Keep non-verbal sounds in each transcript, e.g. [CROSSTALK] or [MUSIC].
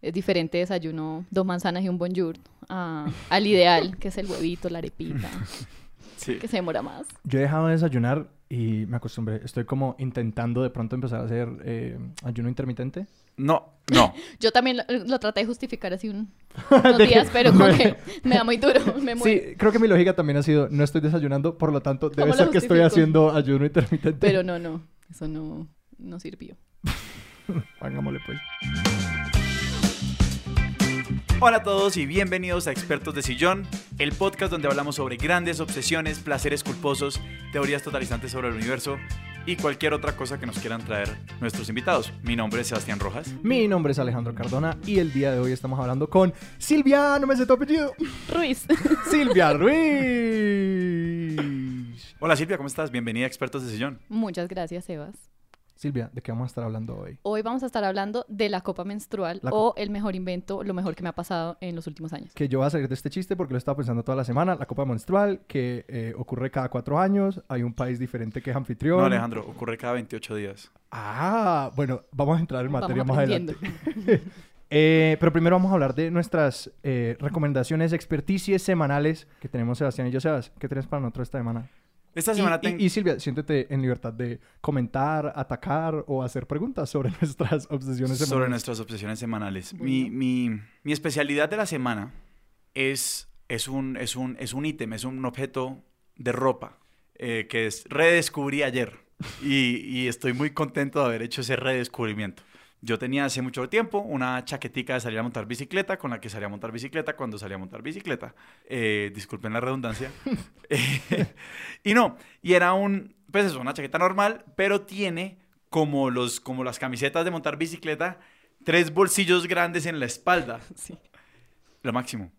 Es diferente desayuno dos manzanas y un bonjour a- al ideal, que es el huevito, la arepita, [LAUGHS] Sí. que se demora más. Yo he dejado de desayunar y me acostumbré. Estoy como intentando de pronto empezar a hacer eh, ayuno intermitente. No, no. [LAUGHS] Yo también lo, lo traté de justificar así un- [LAUGHS] unos días, pero como que me da muy duro, me muero. Sí, creo que mi lógica también ha sido, no estoy desayunando, por lo tanto, debe ¿Cómo lo ser que estoy haciendo ayuno intermitente. Pero no, no, eso no, no sirvió. Hagámosle pues. Hola a todos y bienvenidos a Expertos de Sillón, el podcast donde hablamos sobre grandes obsesiones, placeres culposos, teorías totalizantes sobre el universo y cualquier otra cosa que nos quieran traer nuestros invitados. Mi nombre es Sebastián Rojas. Mi nombre es Alejandro Cardona y el día de hoy estamos hablando con Silvia, no me sé tu apellido. Ruiz. [LAUGHS] Silvia Ruiz. Hola Silvia, ¿cómo estás? Bienvenida a Expertos de Sillón. Muchas gracias, Sebas. Silvia, ¿de qué vamos a estar hablando hoy? Hoy vamos a estar hablando de la copa menstrual La o el mejor invento, lo mejor que me ha pasado en los últimos años. Que yo voy a salir de este chiste porque lo he estado pensando toda la semana. La copa menstrual que eh, ocurre cada cuatro años. Hay un país diferente que es anfitrión. No, Alejandro, ocurre cada 28 días. Ah, bueno, vamos a entrar en materia Vamos más adelante. [LAUGHS] Eh, pero primero vamos a hablar de nuestras eh, recomendaciones experticias semanales que tenemos Sebastián y yo. Sebas, ¿qué tienes para nosotros esta semana? Esta Y, semana y- tengo... y Silvia, siéntete en libertad de comentar, atacar o hacer preguntas sobre [LAUGHS] nuestras obsesiones sobre semanales. nuestras obsesiones semanales. Mi, mi, mi especialidad de la semana es, es, un, es, un, es un ítem, es un objeto de ropa eh, que es- redescubrí ayer y, y estoy muy contento de haber hecho ese redescubrimiento. Yo tenía hace mucho tiempo una chaquetica de salir a montar bicicleta con la que salía a montar bicicleta cuando salía a montar bicicleta. Eh, disculpen la redundancia. [LAUGHS] Eh, y no, y era un, pues es una chaqueta normal, pero tiene como, los, como las camisetas de montar bicicleta, tres bolsillos grandes en la espalda. [LAUGHS] Sí. Lo máximo.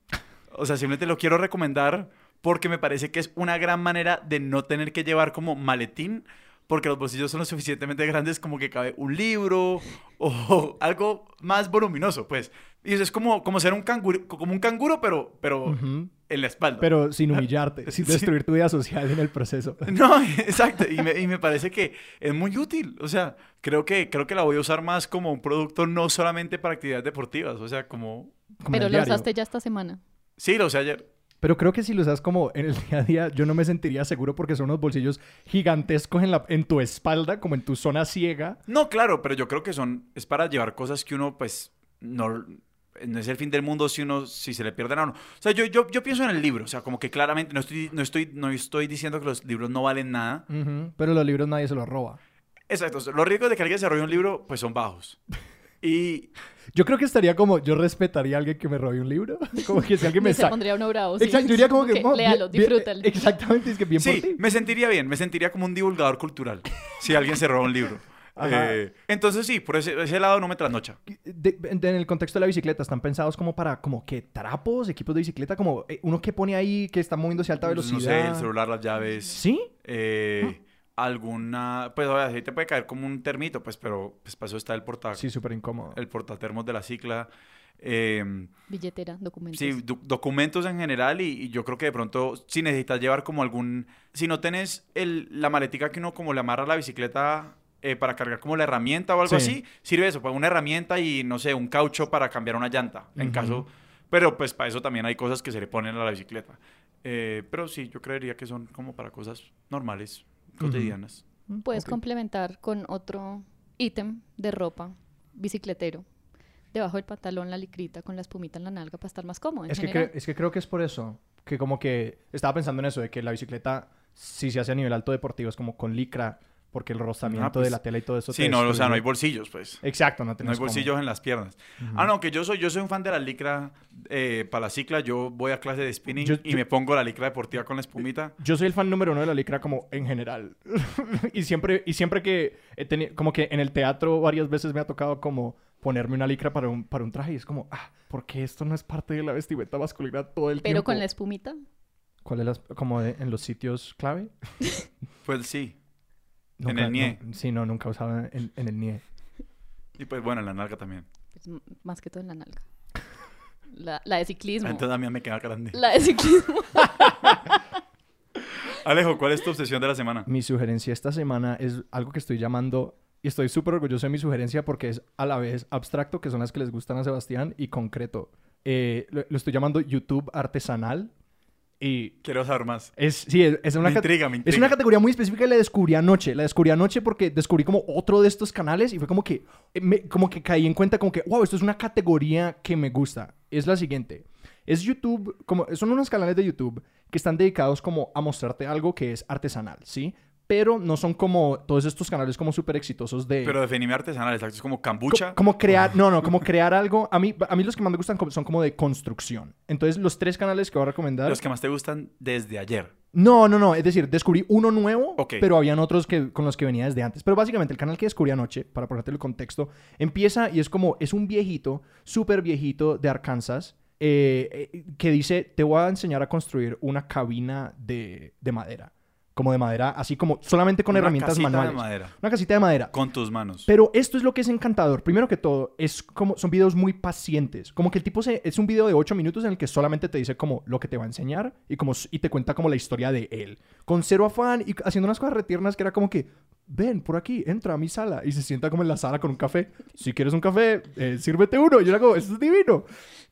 O sea, simplemente lo quiero recomendar porque me parece que es una gran manera de no tener que llevar como maletín, porque los bolsillos son lo suficientemente grandes como que cabe un libro o [LAUGHS] algo más voluminoso, pues. Y eso es como, como ser un canguro, como un canguro, pero, pero Ujú. en la espalda. Pero sin humillarte, [LAUGHS] sin destruir tu vida social en el proceso. [LAUGHS] No, exacto. Y me, y me parece que es muy útil. O sea, creo que, creo que la voy a usar más como un producto no solamente para actividades deportivas. O sea, como... como Pero lo usaste ya esta semana. Sí, lo usé ayer. Pero creo que si lo usas como en el día a día, yo no me sentiría seguro porque son unos bolsillos gigantescos en, la, en tu espalda, como en tu zona ciega. No, claro, pero yo creo que son... Es para llevar cosas que uno, pues, no... No es el fin del mundo si uno, si se le pierden a uno. O sea, yo, yo, yo pienso en el libro. O sea, como que claramente no estoy, no, estoy, no estoy diciendo que los libros no valen nada. Pero los libros nadie se los roba. Exacto. Los riesgos de que alguien desarrolle un libro, pues son bajos. [LAUGHS] Y Yo creo que estaría como, yo respetaría a alguien que me robe un libro. [LAUGHS] Como que si alguien me se saca... pondría uno bravo. sí. Exacto, yo diría como que... "Mo, bien- léalo, bien- disfrútalo. Exactamente, es que bien por Sí, ti. me sentiría bien, me sentiría como un divulgador cultural si alguien se roba un libro. [LAUGHS] Eh, entonces sí, por ese, ese lado no me trasnocha. De- de- en el contexto de la bicicleta, ¿están pensados como para, como que trapos, equipos de bicicleta? Como eh, uno que pone ahí que está moviéndose a alta velocidad. No sé, el celular, las llaves, ¿Sí? eh, alguna... Pues obviamente ahí te puede caer como un termito, pues, pero pues para eso está el, porta, Sí, súper incómodo. el portatermos de la cicla. eh, Billetera, documentos. Sí, do- documentos en general y, y yo creo que de pronto si necesitas llevar como algún... Si no tenés el, la maletica que uno como le amarra a la bicicleta eh, para cargar como la herramienta o algo Sí. así, sirve eso, pues una herramienta y no sé, un caucho para cambiar una llanta, en Ujú. caso... Pero pues para eso también hay cosas que se le ponen a la bicicleta. Eh, pero sí, yo creería que son como para cosas normales, cotidianas. Puedes complementar con otro ítem de ropa bicicletero. Debajo del pantalón la licrita con la espumita en la nalga para estar más cómodo. en Es que, general. es que creo que es por eso. Que como que estaba pensando en eso, de que la bicicleta, si se hace a nivel alto deportivo, es como con licra, porque el rozamiento Ah, pues, de la tela y todo eso. Sí, te no, o sea, no hay bolsillos, pues. Exacto, no No hay bolsillos en las piernas. Ah, no, que yo soy, yo soy un fan de la licra eh, para la cicla. Yo voy a clase de spinning Yo- y yo- me pongo la licra deportiva con la espumita. Yo soy el fan número uno de la licra como en general. [LAUGHS] y siempre y siempre que he tenido, como que en el teatro varias veces me ha tocado como ponerme una licra para un, para un traje y es como, ah, ¿por qué esto no es parte de la vestimenta masculina todo el Pero tiempo? con la espumita. ¿Cuál es las, como de- en los sitios clave? [LAUGHS] Pues sí. Nunca- el nie. no- sí, no, nunca usaba en, en el nie. Y pues bueno, en la nalga también. pues, más que todo en la nalga. La, la de ciclismo. Entonces a mí me queda grande. La de ciclismo. [LAUGHS] Alejo, ¿cuál es tu obsesión de la semana? Mi sugerencia esta semana es algo que estoy llamando y estoy súper orgulloso de mi sugerencia porque es a la vez abstracto, que son las que les gustan a Sebastián, y concreto. Eh, lo, lo estoy llamando YouTube artesanal. Y Quiero saber más. es, sí, es, es una, Me intriga, me es una categoría muy específica y la descubrí anoche. La descubrí anoche porque descubrí como otro de estos canales y fue como que, eh, me- como que caí en cuenta como que, wow, esto es una categoría que me gusta. Es la siguiente. Es YouTube, como, son unos canales de YouTube que están dedicados como a mostrarte algo que es artesanal, ¿sí? Pero no son como todos estos canales como súper exitosos de... Pero definime artesanal, exacto. Es como Co- cambucha. Como crear, no, no, [LAUGHS] como crear algo. A mí, a mí los que más me gustan son como de construcción. Entonces, los tres canales que voy a recomendar. Los que más te gustan desde ayer. No, no, no. Es decir, descubrí uno nuevo, Ok. pero habían otros que, con los que venía desde antes. Pero básicamente, el canal que descubrí anoche, para ponerte el contexto, empieza y es como, es un viejito, súper viejito de Arkansas, eh, eh, que dice, te voy a enseñar a construir una cabina de, de madera. Como de madera, así como solamente con Una herramientas casita manuales. de madera. Una casita de madera. Con tus manos. Pero esto es lo que es encantador. Primero que todo, es como, son videos muy pacientes. Como que el tipo se, es un video de 8 minutos en el que solamente te dice como lo que te va a enseñar y, como, y te cuenta como la historia de él. Con cero afán y haciendo unas cosas retiernas que era como que, ven por aquí, entra a mi sala. Y se sienta como en la sala con un café. Si quieres un café, eh, sírvete uno. Y yo le hago, esto es divino.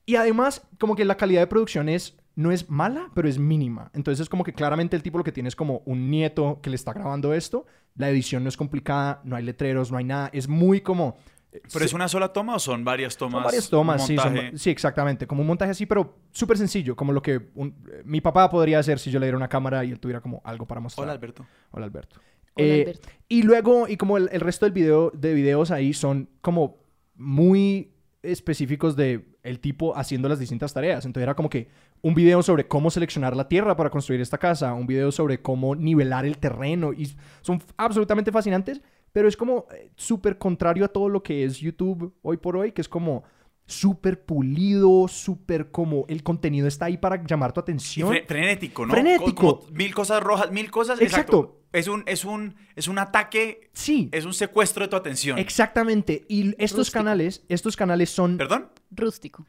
Y además, como que la calidad de producción es, no es mala, pero es mínima. Entonces es como que claramente el tipo lo que tiene es como un nieto que le está grabando esto. La edición no es complicada, no hay letreros, no hay nada. Es muy como... eh, ¿Pero es una sola toma o son varias tomas? son varias tomas, sí, son- sí, exactamente. Como un montaje así, pero súper sencillo. Como lo que un- eh, mi papá podría hacer si yo le diera una cámara y él tuviera como algo para mostrar. Hola, Alberto. Hola, Alberto. Hola, Eh, Alberto. Y luego, y como el, el resto del video, de videos ahí son como muy específicos de el tipo haciendo las distintas tareas. Entonces era como que un video sobre cómo seleccionar la tierra para construir esta casa, un video sobre cómo nivelar el terreno y son absolutamente fascinantes, pero es como eh, súper contrario a todo lo que es YouTube hoy por hoy, que es como súper pulido, súper como el contenido está ahí para llamar tu atención. fre- frenético, ¿no? Frenético. Como mil cosas rojas, mil cosas. Exacto. Exacto. Es un, es un, es un ataque, Sí, es un secuestro de tu atención. exactamente. Y estos Rústico. canales, estos canales son ¿Perdón? Rústico.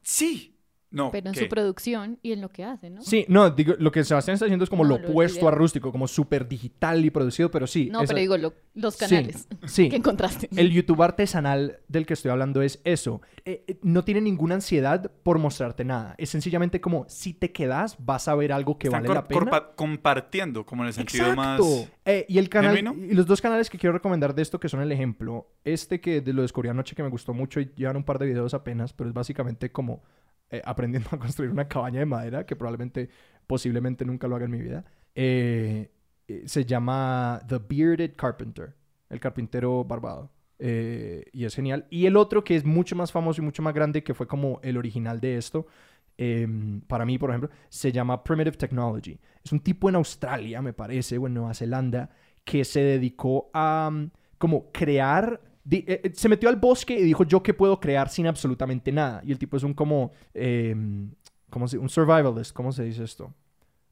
Sí. No. Pero en ¿qué? su producción y en lo que hace, ¿no? Sí, no, digo, lo que Sebastián está haciendo es como No, lo opuesto a rústico, como súper digital y producido, pero sí. No, esa- pero digo, lo- los Sí, canales sí. [LAUGHS] que encontraste. El YouTube artesanal del que estoy hablando es eso. Eh, eh, no tiene ninguna ansiedad por mostrarte nada. Es sencillamente como, si te quedas, vas a ver algo que Están vale la pena. compartiendo, como en el sentido Exacto. más... Eh, y el canal, genuino. y los dos canales que quiero recomendar de esto que son el ejemplo, este que de lo descubrí anoche que me gustó mucho y llevan un par de videos apenas, pero es básicamente como eh, aprendiendo [LAUGHS] a construir una cabaña de madera que probablemente, posiblemente nunca lo haga en mi vida. Eh, eh, se llama The Bearded Carpenter, el carpintero barbado. Y es genial. Y el otro que es mucho más famoso y mucho más grande, que fue como el original de esto, eh, para mí, por ejemplo, se llama Primitive Technology. Es un tipo en Australia, me parece, o en Nueva Zelanda, que se dedicó a um, como crear... eh, eh, se metió al bosque y dijo, ¿yo qué puedo crear sin absolutamente nada? Y el tipo es un como... eh, ¿cómo se, un survivalist, ¿cómo se dice esto?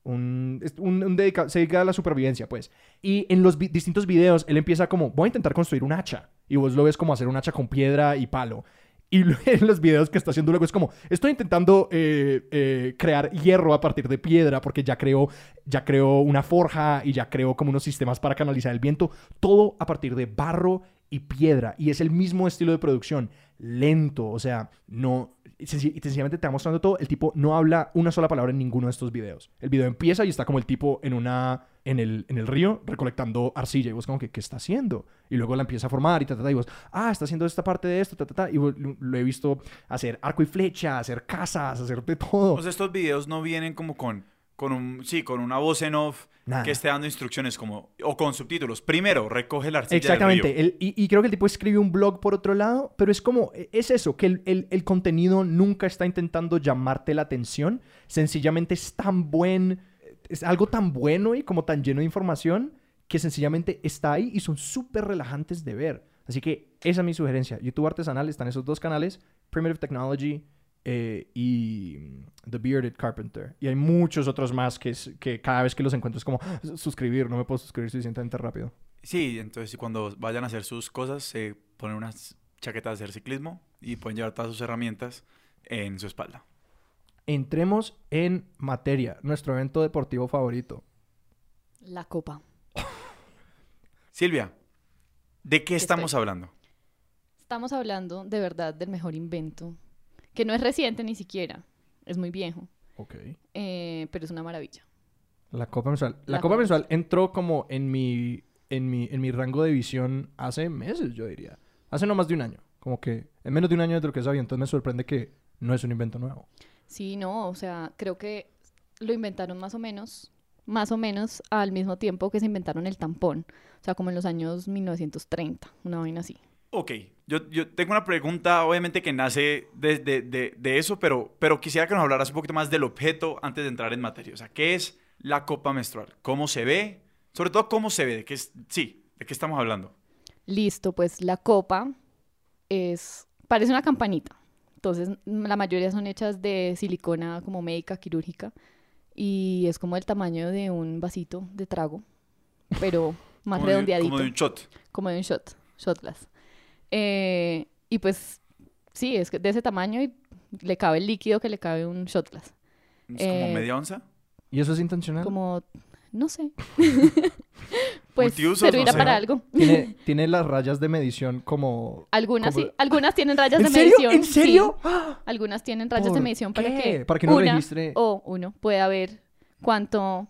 Un, un- un se dedica a la supervivencia, pues. Y en los distintos videos, él empieza como, voy a intentar construir un hacha. Y vos lo ves como hacer un hacha con piedra y palo. Y [LAUGHS] en los videos que está haciendo luego es como, estoy intentando eh, crear hierro a partir de piedra porque ya creó, ya creó una forja y ya creó como unos sistemas para canalizar el viento. Todo a partir de barro y piedra. Y es el mismo estilo de producción. Lento, o sea, no... y sencillamente te va mostrando todo. El tipo no habla una sola palabra en ninguno de estos videos. El video empieza y está como el tipo en una... En el, en el río recolectando arcilla y vos como que, ¿qué está haciendo? Y luego la empieza a formar y ta, ta, ta, y vos, ah, está haciendo esta parte de esto, ta, ta, ta, y lo he visto hacer arco y flecha, hacer casas, hacer de todo. O sea, estos videos no vienen como con, con un, sí, con una voz en off Nada. que esté dando instrucciones como, o con subtítulos. Primero, recoge la arcilla del Exactamente. río. El- y, y creo que el tipo escribe un blog por otro lado, pero es como, es eso, que el, el- el contenido nunca está intentando llamarte la atención, sencillamente es tan buen, es algo tan bueno y como tan lleno de información que sencillamente está ahí y son súper relajantes de ver. Así que esa es mi sugerencia. YouTube Artesanal están esos dos canales, Primitive Technology eh, y mm, The Bearded Carpenter. Y hay muchos otros más que, cada vez que los encuentro es como "Ah, suscribir, no me puedo suscribir suficientemente rápido. Sí, entonces cuando vayan a hacer sus cosas, se ponen unas chaquetas de hacer ciclismo y pueden llevar todas sus herramientas en su espalda. Entremos en materia, nuestro evento deportivo favorito. La copa. [LAUGHS] Silvia, ¿De qué estamos estoy. hablando? Estamos hablando de verdad del mejor invento, que no es reciente ni siquiera, es muy viejo, Ok. eh, pero es una maravilla. La Copa Mensual. La, La Copa Copa Mensual entró como en mi, en, mi, en mi rango de visión hace meses, yo diría. Hace no más de un año. Como que en menos de un año de lo que sabía. Entonces me sorprende que no es un invento nuevo. Sí, no, o sea, creo que lo inventaron más o menos, más o menos al mismo tiempo que se inventaron el tampón, o sea, como en los años 1930, una vaina así. Ok, yo, yo tengo una pregunta, obviamente que nace de, de- de- de eso, pero, pero quisiera que nos hablaras un poquito más del objeto antes de entrar en materia. O sea, ¿qué es la copa menstrual? ¿Cómo se ve? Sobre todo, ¿cómo se ve? ¿De qué es, sí, ¿de qué estamos hablando? Listo, pues la copa es, parece una campanita. Entonces, la mayoría son hechas de silicona como médica, quirúrgica, y es como el tamaño de un vasito de trago, pero [LAUGHS] más Como redondeadito. como de un shot. como de un shot, shot glass. Eh, y pues sí, es que de ese tamaño y le cabe el líquido que le cabe un shot glass. Es como Eh, media onza. ¿Y eso es intencional? Como, no sé. [LAUGHS] pues Multiusos, servirá no sé. para algo. ¿Tiene, [LAUGHS] tiene las rayas de medición como... Algunas como- sí, algunas tienen rayas ¿En de serio? medición. ¿En sí. serio? ¡Ah! Algunas tienen rayas de ¿Por medición para que, Para que uno una registre- o uno pueda ver cuánto,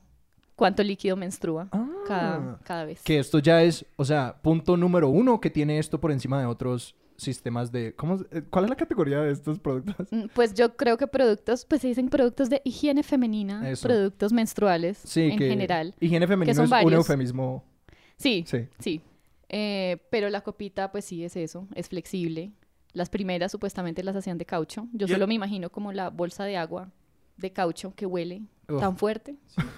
cuánto líquido menstrua cada, Ah. cada vez. Que esto ya es, o sea, punto número uno que tiene esto por encima de otros sistemas de... ¿cómo, eh, ¿Cuál es la categoría de estos productos? Mm, Pues yo creo que productos, pues se dicen productos de higiene femenina, Eso. productos menstruales Sí, en que general. higiene femenino son es un varios. eufemismo. Sí, Sí. sí. Eh, pero la copita, pues sí es eso, es flexible. Las primeras supuestamente las hacían de caucho. Yo- solo me imagino como la bolsa de agua de caucho que huele Uf. tan fuerte.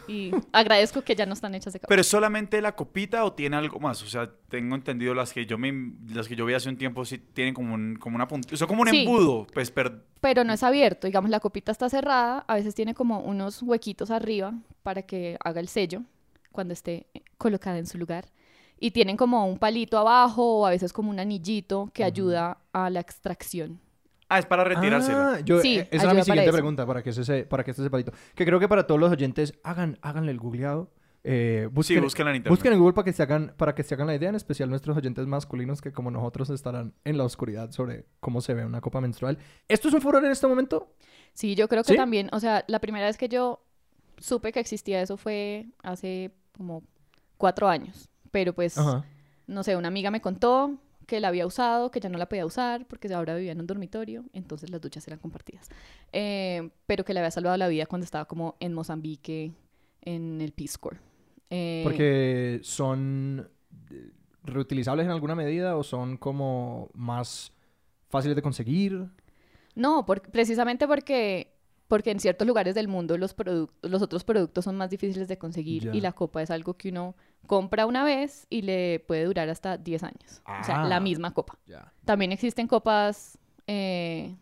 Y agradezco que ya no están hechas de caucho. ¿Pero es solamente la copita o tiene algo más? O sea, tengo entendido las que yo me, las que yo vi hace un tiempo sí tienen como un, como una puntilla. Son como un Sí. embudo. Pues, per- Pero no es abierto, digamos, la copita está cerrada, a veces tiene como unos huequitos arriba para que haga el sello cuando esté colocada en su lugar. Y tienen como un palito abajo o a veces como un anillito que ayuda a la extracción. Ah, es para retirársela. Ah, yo, Sí, eh, esa era mi siguiente pregunta, para que, ese, se- para que este separito. Que creo que para todos los oyentes, hagan, háganle el googleado. Eh, busquen, sí, búsquenla en internet. busquen en Google para que, se hagan, para que se hagan la idea, en especial nuestros oyentes masculinos que como nosotros estarán en la oscuridad sobre cómo se ve una copa menstrual. ¿Esto es un furor en este momento? Sí, yo creo que ¿Sí? también, o sea, la primera vez que yo supe que existía eso fue hace como cuatro años. Pero pues, Ajá. no sé, una amiga me contó que la había usado, que ya no la podía usar porque ahora vivía en un dormitorio, entonces las duchas eran compartidas. Eh, pero que le había salvado la vida cuando estaba como en Mozambique, en el Peace Corps. Eh, Porque son eh, reutilizables en alguna medida o son como más fáciles de conseguir. No, por- precisamente porque, porque en ciertos lugares del mundo los, los otros productos son más difíciles de conseguir y la copa es algo que uno compra una vez y le puede durar hasta 10 años. O sea, Ah. la misma copa. También existen copas eh,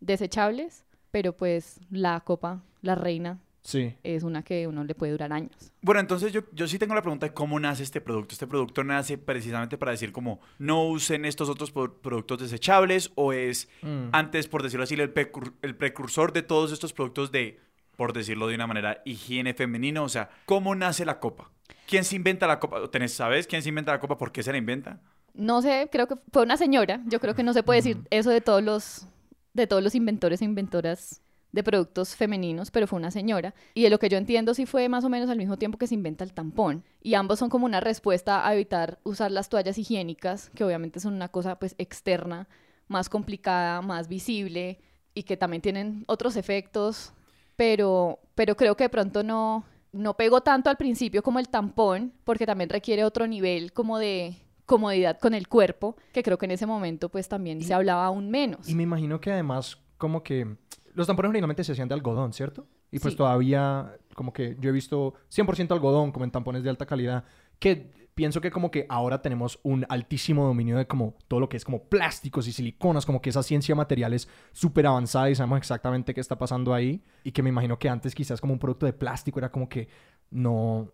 desechables, pero pues la copa, la reina, Sí. es una que uno le puede durar años. Bueno, entonces yo, yo sí tengo la pregunta de cómo nace este producto. Este producto nace precisamente para decir como no usen estos otros pro- productos desechables o es Mm. antes, por decirlo así, el, precur- el precursor de todos estos productos de, por decirlo de una manera, higiene femenino. O sea, ¿cómo nace la copa? ¿Quién se inventa la copa? ¿Tenés, ¿Sabes quién se inventa la copa? ¿Por qué se la inventa? No sé, creo que fue una señora. Yo creo que no se puede decir eso de todos los de todos los inventores e inventoras de productos femeninos, pero fue una señora. Y de lo que yo entiendo sí fue más o menos al mismo tiempo que se inventa el tampón. Y ambos son como una respuesta a evitar usar las toallas higiénicas, que obviamente son una cosa pues externa, más complicada, más visible y que también tienen otros efectos, pero pero creo que de pronto no no pegó tanto al principio como el tampón, porque también requiere otro nivel como de comodidad con el cuerpo, que creo que en ese momento pues también se hablaba aún menos. Y me imagino que además, como que los tampones originalmente se hacían de algodón, ¿cierto? Y pues Sí. todavía, como que yo he visto 100% algodón, como en tampones de alta calidad, que pienso que como que ahora tenemos un altísimo dominio de como todo lo que es como plásticos y siliconas, como que esa ciencia material es súper avanzada y sabemos exactamente qué está pasando ahí. Y que me imagino que antes quizás como un producto de plástico era como que no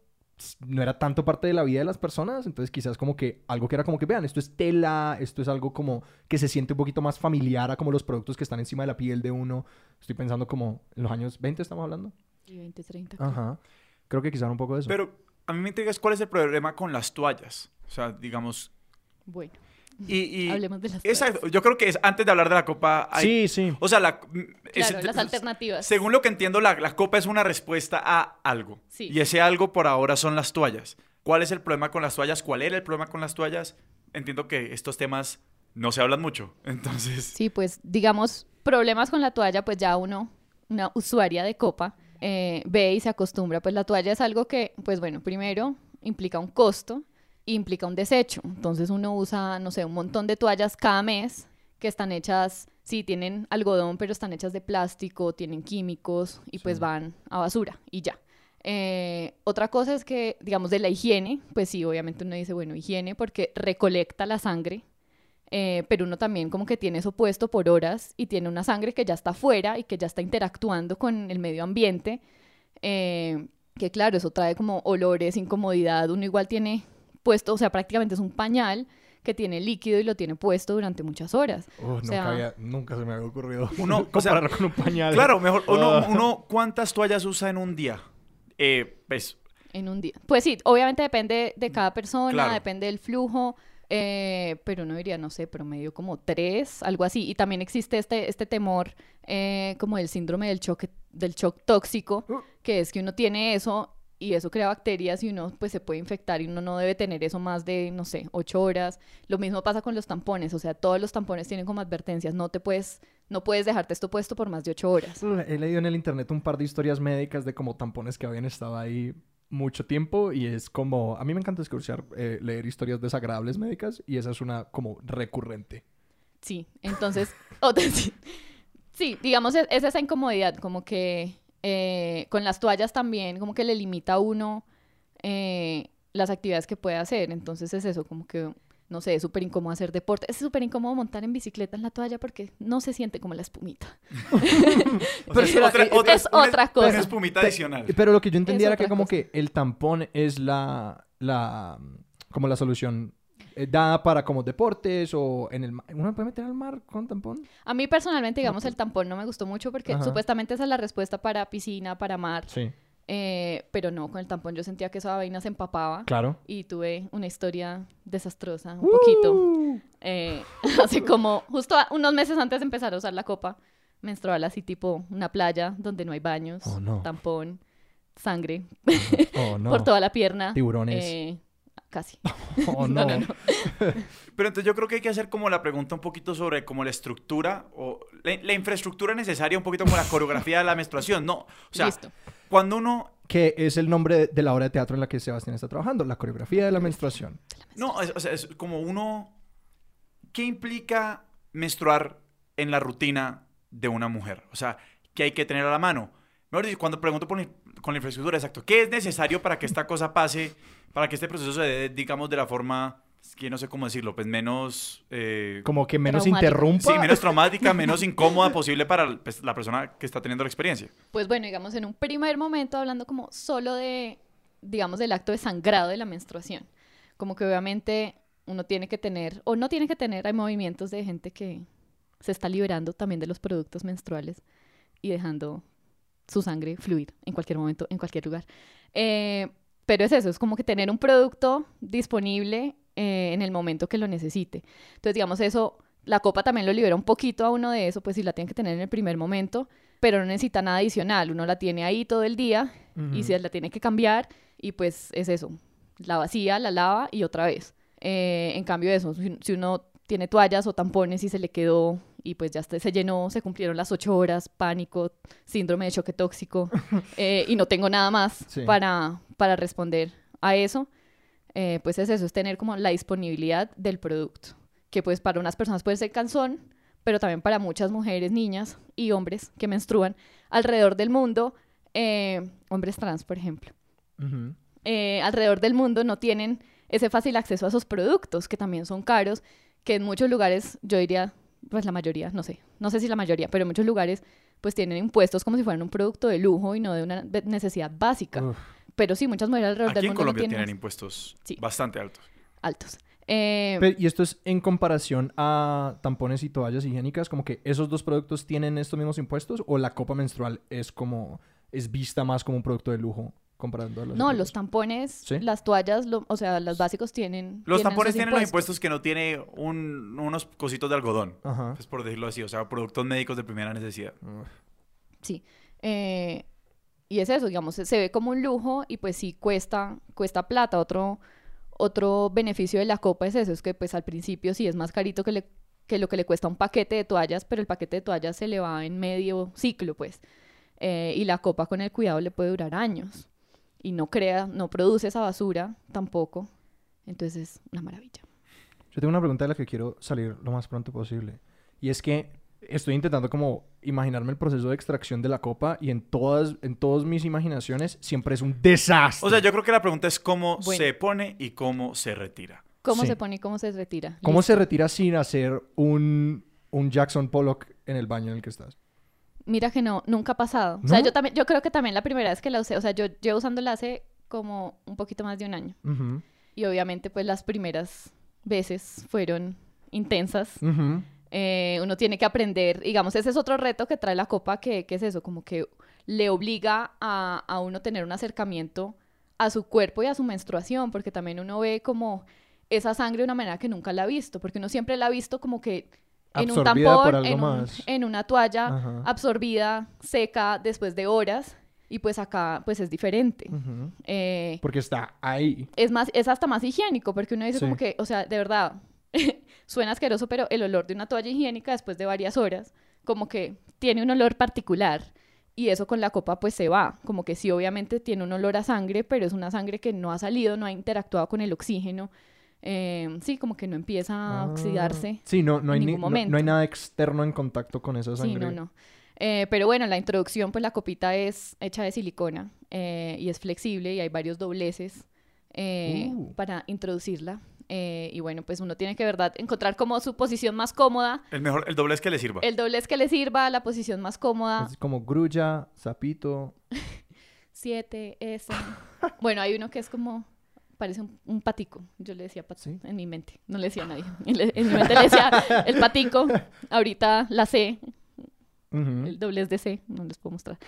no era tanto parte de la vida de las personas, entonces quizás como que algo que era como que vean, esto es tela, esto es algo como que se siente un poquito más familiar a como los productos que están encima de la piel de uno. Estoy pensando como en los años 20 estamos hablando. Y 20, 30. Ajá. Creo que quizás un poco de eso. Pero a mí me intriga es cuál es el problema con las toallas. O sea, digamos, Bueno, Y, y- hablemos de las Exacto. toallas. Yo creo que es antes de hablar de la copa. hay- Sí, sí. O sea, la, es- Claro, las alternativas. Según lo que entiendo, la, la copa es una respuesta a algo. Sí. Y ese algo por ahora son las toallas. ¿Cuál es el problema con las toallas? ¿Cuál era el problema con las toallas? Entiendo que estos temas no se hablan mucho. [LAUGHS] Entonces, Sí, pues digamos, problemas con la toalla, pues ya uno, una usuaria de copa, eh, ve y se acostumbra. Pues la toalla es algo que, pues bueno, primero implica un costo, implica un desecho. Entonces uno usa, no sé, un montón de toallas cada mes que están hechas, sí, tienen algodón, pero están hechas de plástico, tienen químicos y pues van a basura y ya. Eh, otra cosa es que, digamos, de la higiene, pues sí, obviamente uno dice, bueno, higiene porque recolecta la sangre, eh, pero uno también como que tiene eso puesto por horas y tiene una sangre que ya está afuera y que ya está interactuando con el medio ambiente, eh, que claro, eso trae como olores, incomodidad, uno igual tiene puesto, o sea, prácticamente es un pañal que tiene líquido y lo tiene puesto durante muchas horas. Oh, nunca, sea- había- nunca se me había ocurrido [LAUGHS] Uno, [LAUGHS] o sea, comparar con un pañal. claro, mejor. Uno, Ah. uno, ¿cuántas toallas usa en un día? Eh, pues, En un día. Pues sí, obviamente depende de cada persona, Claro. depende del flujo, eh, pero uno diría, no sé, promedio como tres, algo así. Y también existe este, este temor eh, como el síndrome del choque, del shock tóxico, Uh. que es que uno tiene eso y eso crea bacterias y uno pues se puede infectar y uno no debe tener eso más de, no sé, ocho horas. Lo mismo pasa con los tampones, o sea, todos los tampones tienen como advertencias, no te puedes, no puedes dejarte esto puesto por más de ocho horas. He leído en el internet un par de historias médicas de como tampones que habían estado ahí mucho tiempo y es como... A mí me encanta escuchar, eh, leer historias desagradables médicas y esa es una como recurrente. Sí, entonces, [LAUGHS] otra, sí, Sí, digamos, es, es esa incomodidad, como que eh, con las toallas también, como que le limita a uno eh, las actividades que puede hacer. Entonces es eso, como que, no sé, es súper incómodo hacer deporte. Es súper incómodo montar en bicicleta en la toalla porque no se siente como la espumita. [LAUGHS] Pero es otra, otra- es una- otra cosa. Una espumita adicional. Pero lo que yo entendía Es era que como cosa. que el tampón es la, la como la solución dada para como deportes o en el mar. ¿Uno puede meter al mar con tampón? A mí personalmente, digamos, el tampón no me gustó mucho porque Ajá. supuestamente esa es la respuesta para piscina, para mar. Sí. eh, pero no, con el tampón yo sentía que esa vaina se empapaba. Claro. y tuve una historia desastrosa, un poquito. Uh. Eh, [LAUGHS] así como justo a- unos meses antes de empezar a usar la copa menstrual, así tipo una playa donde no hay baños, Oh, no. tampón, sangre Oh, no. [LAUGHS] por toda la pierna. Tiburones. eh, casi. [LAUGHS] Oh, no. No, no, no. [LAUGHS] Pero entonces yo creo que hay que hacer como la pregunta un poquito sobre como la estructura o la, la infraestructura necesaria, un poquito como la coreografía de la menstruación. No, o sea, Listo. cuando uno... Que es el nombre de la obra de teatro en la que Sebastián está trabajando, la coreografía de la menstruación. No, es, o sea, es como uno... ¿Qué implica menstruar en la rutina de una mujer? O sea, ¿qué hay que tener a la mano? Mejor dicho, cuando pregunto por con la infraestructura, exacto, ¿qué es necesario para que esta cosa pase, para que este proceso se dé, digamos, de la forma, es que no sé cómo decirlo, pues menos... eh, Como que menos Traumático. interrumpa. Sí, menos traumática, menos incómoda posible para pues, la persona que está teniendo la experiencia. Pues bueno, digamos, en un primer momento hablando como solo de, digamos, del acto de sangrado de la menstruación. Como que obviamente uno tiene que tener, o no tiene que tener, hay movimientos de gente que se está liberando también de los productos menstruales y dejando su sangre fluir en cualquier momento, en cualquier lugar. Eh, pero es eso, es como que tener un producto disponible eh, en el momento que lo necesite. Entonces, digamos, eso, la copa también lo libera un poquito a uno de eso, pues si la tiene que tener en el primer momento, pero no necesita nada adicional, uno la tiene ahí todo el día y Ujú. se la tiene que cambiar y pues es eso, la vacía, la lava y otra vez. Eh, en cambio eso, si, si uno tiene toallas o tampones y se le quedó y pues ya se llenó, se cumplieron las ocho horas, pánico, síndrome de choque tóxico [LAUGHS] eh, y no tengo nada más Sí. para, para responder a eso, eh, pues es eso, es tener como la disponibilidad del producto, que pues para unas personas puede ser cansón, pero también para muchas mujeres, niñas y hombres que menstruan alrededor del mundo, eh, hombres trans, por ejemplo, eh, alrededor del mundo no tienen ese fácil acceso a esos productos, que también son caros, que en muchos lugares, yo diría, pues la mayoría, no sé, no sé si la mayoría, pero en muchos lugares pues tienen impuestos como si fueran un producto de lujo y no de una necesidad básica. Uf. Pero sí, muchas mujeres alrededor Aquí del en mundo no Colombia tienen impuestos Sí. bastante altos. altos. Eh, Pero, y esto es en comparación a tampones y toallas higiénicas, como que esos dos productos tienen estos mismos impuestos o la copa menstrual es como es vista más como un producto de lujo comprando los No, equipos. los tampones, ¿Sí? las toallas, lo- o sea, los básicos tienen. Los tienen tampones tienen los impuestos que no tiene un- unos cositos de algodón. Ajá. Pues por decirlo así, o sea, productos médicos de primera necesidad. Sí. Eh, y es eso, digamos, se se ve como un lujo y pues sí cuesta, cuesta plata. Otro, otro beneficio de la copa es eso, es que pues al principio sí es más carito que, le- que lo que le cuesta un paquete de toallas, pero el paquete de toallas se le va en medio ciclo, pues. Eh, y la copa con el cuidado le puede durar años. Y no crea, no produce esa basura tampoco. Entonces es una maravilla. Yo tengo una pregunta de la que quiero salir lo más pronto posible. Y es que estoy intentando como imaginarme el proceso de extracción de la copa y en todas, en todas mis imaginaciones siempre es un desastre. O sea, yo creo que la pregunta es cómo Bueno. se pone y cómo se retira. ¿Cómo Sí. se pone y cómo se retira? ¿Cómo Listo. se retira sin hacer un, un Jackson Pollock en el baño en el que estás? Mira que no, nunca ha pasado. O sea, yo también, yo creo que también la primera vez que la usé, o sea, yo llevo usándola hace como un poquito más de un año. Y obviamente, pues las primeras veces fueron intensas. Eh, uno tiene que aprender, digamos, ese es otro reto que trae la copa, que, que es eso, como que le obliga a, a uno tener un acercamiento a su cuerpo y a su menstruación, porque también uno ve como esa sangre de una manera que nunca la ha visto, porque uno siempre la ha visto como que en un Absorbida por tampón, algo en, un- más. en una toalla Ajá. absorbida, seca, después de horas, y pues acá pues es diferente. Ujú. Eh, Porque está ahí. es más, es hasta más higiénico, porque uno dice Sí. como que, o sea, de verdad, [LAUGHS] suena asqueroso, pero el olor de una toalla higiénica después de varias horas, como que tiene un olor particular. Y eso con la copa pues se va, como que sí obviamente tiene un olor a sangre, pero es una sangre que no ha salido, no ha interactuado con el oxígeno. Eh, sí, como que no empieza a Ah. oxidarse. Sí, no, no, hay ni- ningún no- no hay momento. nada externo en contacto con esa Sí, sangre. no, no. Eh, pero bueno, la introducción, pues la copita es hecha de silicona eh, y es flexible y hay varios dobleces eh, Uh. para introducirla. Eh, y bueno, pues uno tiene que, ¿verdad?, encontrar como su posición más cómoda, El mejor, el doblez que le sirva. el doblez que le sirva, la posición más cómoda. Es como grulla, sapito. [LAUGHS] Siete, ese. bueno, hay uno que es como, parece un, un patico. Yo le decía patico ¿Sí? en mi mente, no le decía a nadie. [LAUGHS] En, mi mente le decía el patico, ahorita la C, Ujú. el doblez de C, no les puedo mostrar.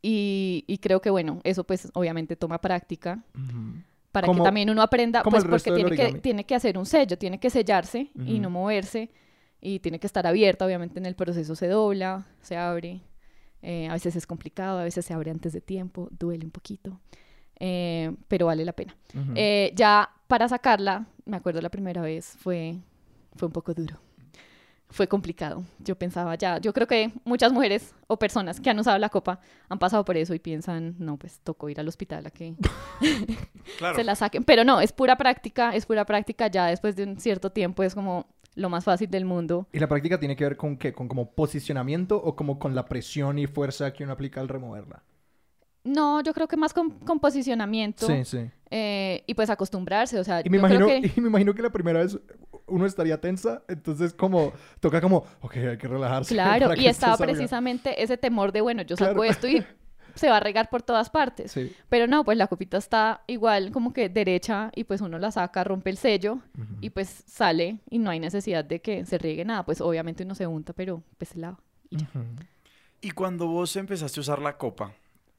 Y, y creo que, bueno, eso pues obviamente toma práctica Ujú. para Como- que también uno aprenda, pues porque tiene que, tiene que hacer un sello, tiene que sellarse y Ujú. no moverse y tiene que estar abierta, obviamente en el proceso se dobla, se abre, eh, a veces es complicado, a veces se abre antes de tiempo, duele un poquito, eh, pero vale la pena. Eh, ya para sacarla, me acuerdo la primera vez, fue, fue un poco duro. Fue complicado. Yo pensaba ya, yo creo que muchas mujeres o personas que han usado la copa han pasado por eso y piensan, no, pues tocó ir al hospital a que [LAUGHS] Claro. se la saquen. Pero no, es pura práctica, es pura práctica. Ya después de un cierto tiempo es como lo más fácil del mundo. ¿Y la práctica tiene que ver con qué? ¿Con como posicionamiento o como con la presión y fuerza que uno aplica al removerla? No, yo creo que más con, con posicionamiento Sí, sí. eh, y pues acostumbrarse. O sea, Y me, yo creo imagino, que... [LAUGHS] y me imagino que la primera vez uno estaría tensa, entonces como toca como, ok, hay que relajarse. [LAUGHS] Claro, para que y estaba salga. precisamente ese temor de, bueno, yo Claro. saco esto y [LAUGHS] se va a regar por todas partes. Sí. Pero no, pues la copita está igual como que derecha y pues uno la saca, rompe el sello y pues sale y no hay necesidad de que se riegue nada. Pues obviamente uno se unta, pero pues se lava. y ya. Y cuando vos empezaste a usar la copa,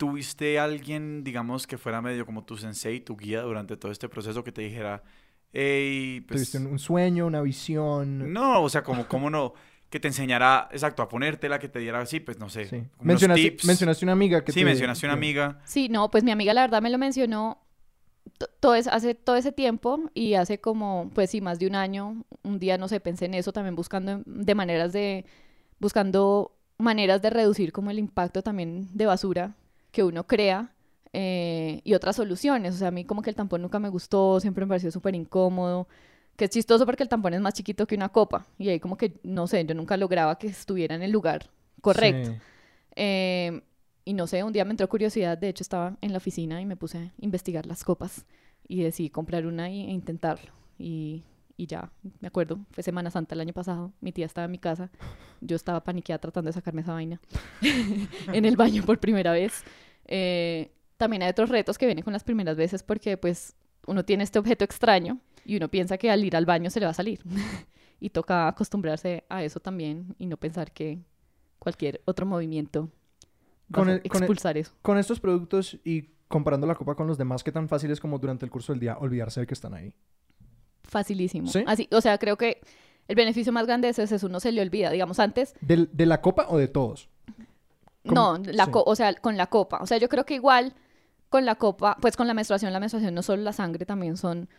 ¿tuviste alguien, digamos, que fuera medio como tu sensei, tu guía durante todo este proceso que te dijera, hey, pues... Tuviste un, sueño, una visión. No, o sea, como, ¿cómo no? Que te enseñara, exacto, a ponértela, que te diera así, pues no sé. Sí. unos Mencionaste, tips. mencionaste una amiga que Sí, te- mencionaste una amiga. Sí, no, pues mi amiga la verdad me lo mencionó to- todo es- hace todo ese tiempo y hace como, pues sí, más de un año, un día, no sé, pensé en eso también buscando de maneras de, buscando maneras de reducir como el impacto también de basura que uno crea eh, y otras soluciones. O sea, a mí como que el tampón nunca me gustó, siempre me pareció súper incómodo, que es chistoso porque el tampón es más chiquito que una copa y ahí como que, no sé, yo nunca lograba que estuviera en el lugar correcto. Sí. Eh, y no sé, un día me entró curiosidad, de hecho estaba en la oficina y me puse a investigar las copas y decidí comprar una y- e intentarlo. Y, y ya, me acuerdo, fue Semana Santa el año pasado, mi tía estaba en mi casa, yo estaba paniqueada tratando de sacarme esa vaina [LAUGHS] en el baño por primera vez. Eh, también hay otros retos que vienen con las primeras veces porque pues uno tiene este objeto extraño y uno piensa que al ir al baño se le va a salir. [LAUGHS] y toca acostumbrarse a eso también y no pensar que cualquier otro movimiento Con a el- con el- expulsar eso. Con estos productos y comparando la copa con los demás, ¿qué tan fácil es como durante el curso del día olvidarse de que están ahí? Facilísimo. ¿Sí? Así, o sea, creo que el beneficio más grande de es eso, uno se le olvida. Digamos, antes, ¿Del- ¿De, la copa o de todos? no, la Sí. co- o sea, con la copa. O sea, yo creo que igual con la copa, pues con la menstruación, la menstruación no solo la sangre, también son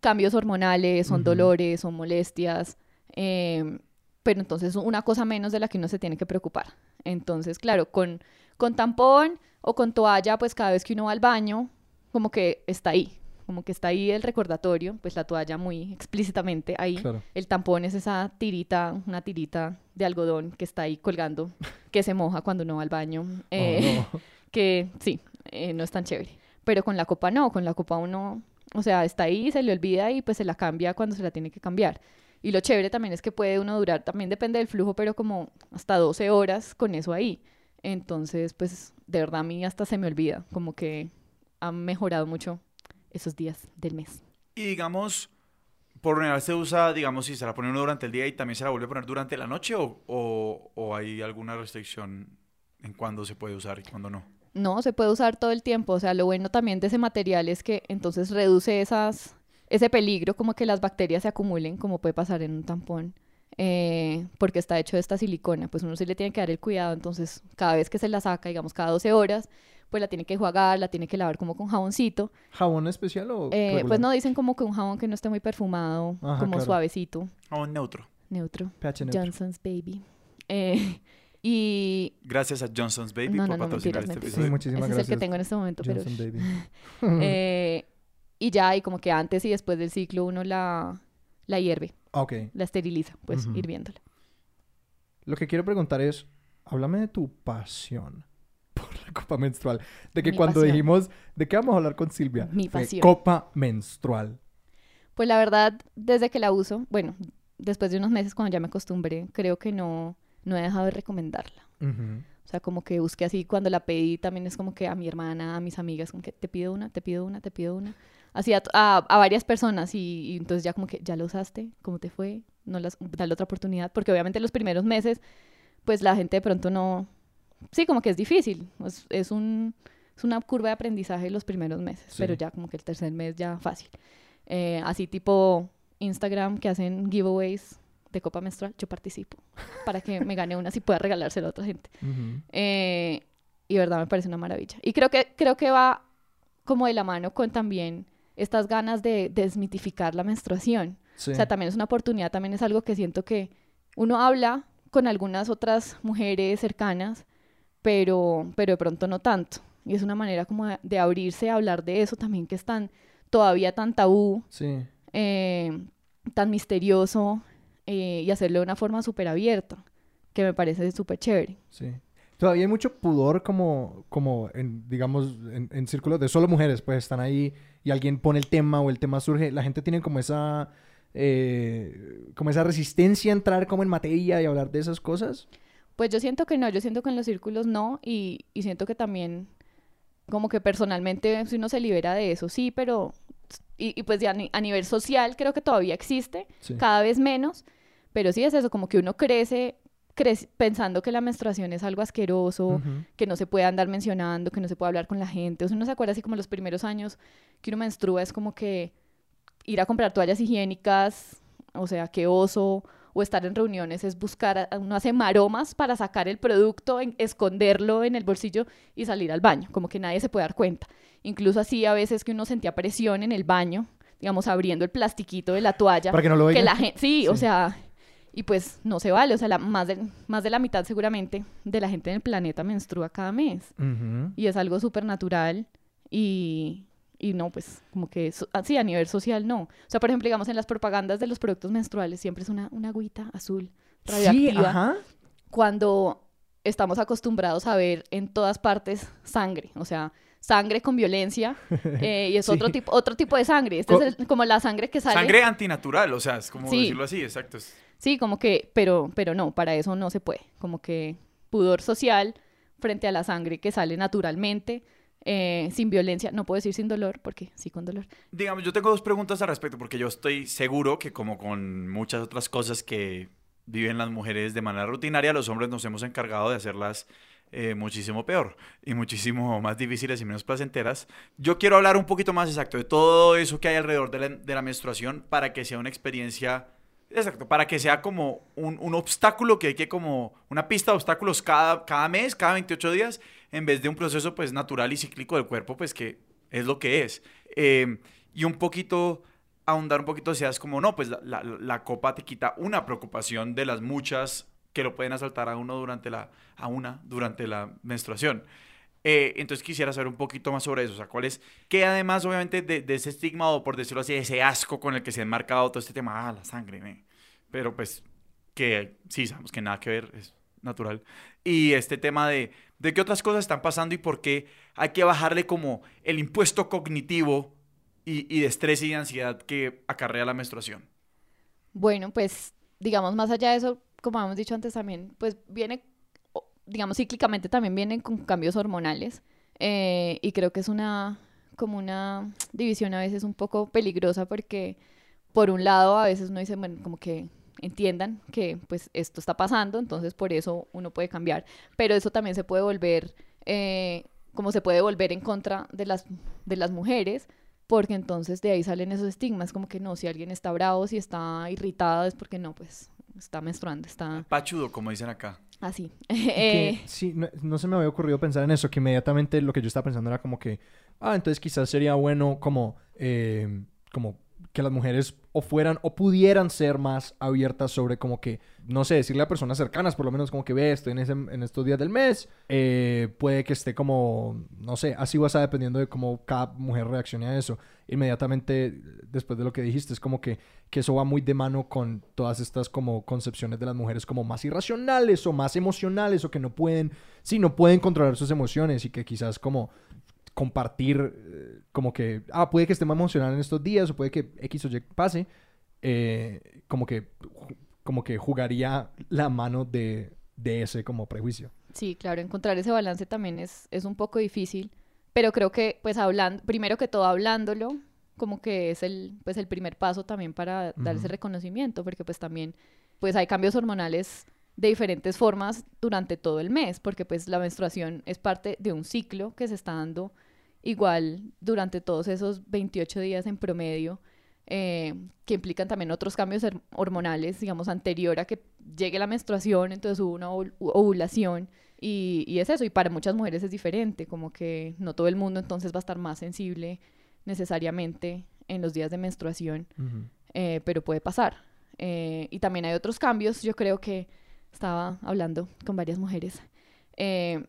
cambios hormonales, son dolores, son molestias. eh, pero entonces una cosa menos de la que uno se tiene que preocupar. Entonces, claro, con, con tampón o con toalla, pues cada vez que uno va al baño, como que está ahí. Como que está ahí el recordatorio, pues la toalla muy explícitamente ahí. Claro. El tampón es esa tirita, una tirita de algodón que está ahí colgando, que se moja cuando uno va al baño. Eh, Oh, no. [LAUGHS] que sí, eh, no es tan chévere. Pero con la copa no, con la copa uno, o sea, está ahí, se le olvida y pues se la cambia cuando se la tiene que cambiar. Y lo chévere también es que puede uno durar, también depende del flujo, pero como hasta 12 horas con eso ahí. Entonces, pues de verdad a mí hasta se me olvida, como que han mejorado mucho esos días del mes. Y digamos, por general se usa, digamos, si se la pone uno durante el día y también se la vuelve a poner durante la noche o, o- o hay alguna restricción en cuándo se puede usar y cuándo no. No, se puede usar todo el tiempo. O sea, lo bueno también de ese material es que entonces reduce esas, ese peligro, como que las bacterias se acumulen, como puede pasar en un tampón, eh, porque está hecho de esta silicona. Pues uno sí le tiene que dar el cuidado. Entonces, cada vez que se la saca, digamos, cada 12 horas, pues la tiene que enjuagar, la tiene que lavar como con jaboncito. ¿Jabón especial o Eh, pues no dicen como que un jabón que no esté muy perfumado, Ajá, como claro. suavecito, O neutro. neutro. pH neutro. Johnson's Baby. Eh, [LAUGHS] y Gracias a Johnson's Baby No, por no, no, patrocinar mentiras, este mentiras. Sí, episodio. muchísimas ese es el gracias. que tengo en este momento, pero... Johnson Baby. [LAUGHS] Eh, y ya, y como que antes y después del ciclo uno la, la hierve, ok. la esteriliza, pues hirviéndola. Lo que quiero preguntar es, háblame de tu pasión [LAUGHS] copa menstrual. De que Mi cuando pasión. dijimos, ¿de qué vamos a hablar con Silvia? Mi pasión. Copa menstrual. Pues la verdad, desde que la uso, bueno, después de unos meses cuando ya me acostumbré, creo que no, no he dejado de recomendarla. O sea, como que busqué así, cuando la pedí también es como que a mi hermana, a mis amigas, como que te pido una, te pido una, te pido una. Así a, a- a varias personas y, y entonces ya como que, ¿ya la usaste? ¿Cómo te fue? No las, dale otra oportunidad, porque obviamente los primeros meses, pues la gente de pronto no, sí, como que es difícil, es, es un, es una curva de aprendizaje los primeros meses, Sí. pero ya como que el tercer mes ya fácil. Eh, así tipo Instagram que hacen giveaways de copa menstrual, yo participo [LAUGHS] para que me gane una si pueda regalársela a otra gente. Ujú. Eh, y verdad me parece una maravilla. Y creo que, creo que va como de la mano con también estas ganas de desmitificar la menstruación. Sí. O sea, también es una oportunidad, también es algo que siento que uno habla con algunas otras mujeres cercanas, pero, pero de pronto no tanto. Y es una manera como de, de abrirse a hablar de eso también que es tan, todavía tan tabú, Sí. eh, tan misterioso eh, y hacerlo de una forma súper abierta, que me parece súper chévere. Sí. Todavía hay mucho pudor como, como en, digamos, en, en círculos de solo mujeres, pues están ahí y alguien pone el tema o el tema surge. La gente tiene como esa, eh, como esa resistencia a entrar como en materia y hablar de esas cosas. Pues yo siento que no, yo siento que en los círculos no y, y siento que también como que personalmente si uno se libera de eso, sí, pero y, y pues ya a, ni- a nivel social creo que todavía existe, Sí. cada vez menos, pero sí es eso, como que uno crece, crece pensando que la menstruación es algo asqueroso, que no se puede andar mencionando, que no se puede hablar con la gente. O sea, uno se acuerda así como los primeros años que uno menstrua es como que ir a comprar toallas higiénicas, o sea, qué oso, o estar en reuniones es buscar, uno hace maromas para sacar el producto, en- esconderlo en el bolsillo y salir al baño, como que nadie se puede dar cuenta. Incluso así a veces que uno sentía presión en el baño, digamos, abriendo el plastiquito de la toalla. Para que no lo que oigan. la gente, sí, o sea, y pues no se vale, o sea, la, más, de, más de la mitad seguramente de la gente en el planeta menstrua cada mes. Y es algo súper natural y, y no, pues como que so- así a nivel social no. O sea, por ejemplo, digamos en las propagandas de los productos menstruales siempre es una, una agüita azul Sí, radioactiva ajá. cuando estamos acostumbrados a ver en todas partes sangre, o sea, sangre con violencia [LAUGHS] eh, y es Sí. otro tipo otro tipo de sangre. Este Co- es el- como la sangre que sale. Sangre antinatural, o sea, es como Sí. decirlo así, exacto. es- Sí, como que, pero, pero no, para eso no se puede. Como que pudor social frente a la sangre que sale naturalmente, eh, sin violencia. No puedo decir sin dolor, porque sí con dolor. Digamos, yo tengo dos preguntas al respecto, porque yo estoy seguro que como con muchas otras cosas que viven las mujeres de manera rutinaria, los hombres nos hemos encargado de hacerlas eh, muchísimo peor y muchísimo más difíciles y menos placenteras. Yo quiero hablar un poquito más exacto de todo eso que hay alrededor de la, de la menstruación para que sea una experiencia, exacto, para que sea como un, un, obstáculo que hay que como una pista de obstáculos cada, cada mes, cada 28 días, en vez de un proceso pues natural y cíclico del cuerpo, pues que es lo que es. Eh, y un poquito ahondar un poquito, seas como, no, pues la, la, la, copa te quita una preocupación de las muchas que lo pueden asaltar a uno durante la, a una durante la menstruación. Eh, entonces quisiera saber un poquito más sobre eso, o sea, cuál es, que además obviamente de, de, ese estigma o por decirlo así, ese asco con el que se ha enmarcado todo este tema, ah, la sangre, ¿eh? pero pues que sí, sabemos que nada que ver, es natural. Y este tema de, de qué otras cosas están pasando y por qué hay que bajarle como el impuesto cognitivo y, y de estrés y de ansiedad que acarrea la menstruación. Bueno, pues digamos, más allá de eso, como hemos dicho antes también, pues viene, digamos, cíclicamente también vienen con cambios hormonales. Eh, y creo que es una, como una división a veces un poco peligrosa porque, por un lado, a veces uno dice, bueno, como que entiendan que pues esto está pasando, entonces por eso uno puede cambiar. Pero eso también se puede volver, eh, como se puede volver en contra de las, de las mujeres, porque entonces de ahí salen esos estigmas, como que no, si alguien está bravo, si está irritado, es porque no, pues está menstruando, está... Pachudo, como dicen acá. Así. [LAUGHS] Que, sí, no, no, se me había ocurrido pensar en eso, que inmediatamente lo que yo estaba pensando era como que, ah, entonces quizás sería bueno como, eh, como que las mujeres o fueran o pudieran ser más abiertas sobre como que, no sé, decirle a personas cercanas, por lo menos como que ve, estoy en, ese, en estos días del mes, eh, puede que esté como, no sé, así vas a dependiendo de cómo cada mujer reaccione a eso. Inmediatamente después de lo que dijiste, es como que, que eso va muy de mano con todas estas como concepciones de las mujeres como más irracionales o más emocionales o que no pueden, sí, no pueden controlar sus emociones y que quizás como compartir eh, como que, ah, puede que esté más emocional en estos días o puede que X o Y pase, eh, como que como que jugaría la mano de, de, ese como prejuicio. Sí, claro, encontrar ese balance también es, es un poco difícil, pero creo que pues hablando, primero que todo hablándolo, como que es el, pues, el primer paso también para uh -huh. dar ese reconocimiento, porque pues también pues hay cambios hormonales de diferentes formas durante todo el mes, porque pues la menstruación es parte de un ciclo que se está dando igual durante todos esos 28 días en promedio, eh, que implican también otros cambios hormonales, digamos, anterior a que llegue la menstruación, entonces hubo una ovulación y, y, es eso, y para muchas mujeres es diferente, como que no todo el mundo entonces va a estar más sensible necesariamente en los días de menstruación, uh -huh. eh, pero puede pasar. Eh, y también hay otros cambios, yo creo que estaba hablando con varias mujeres, eh,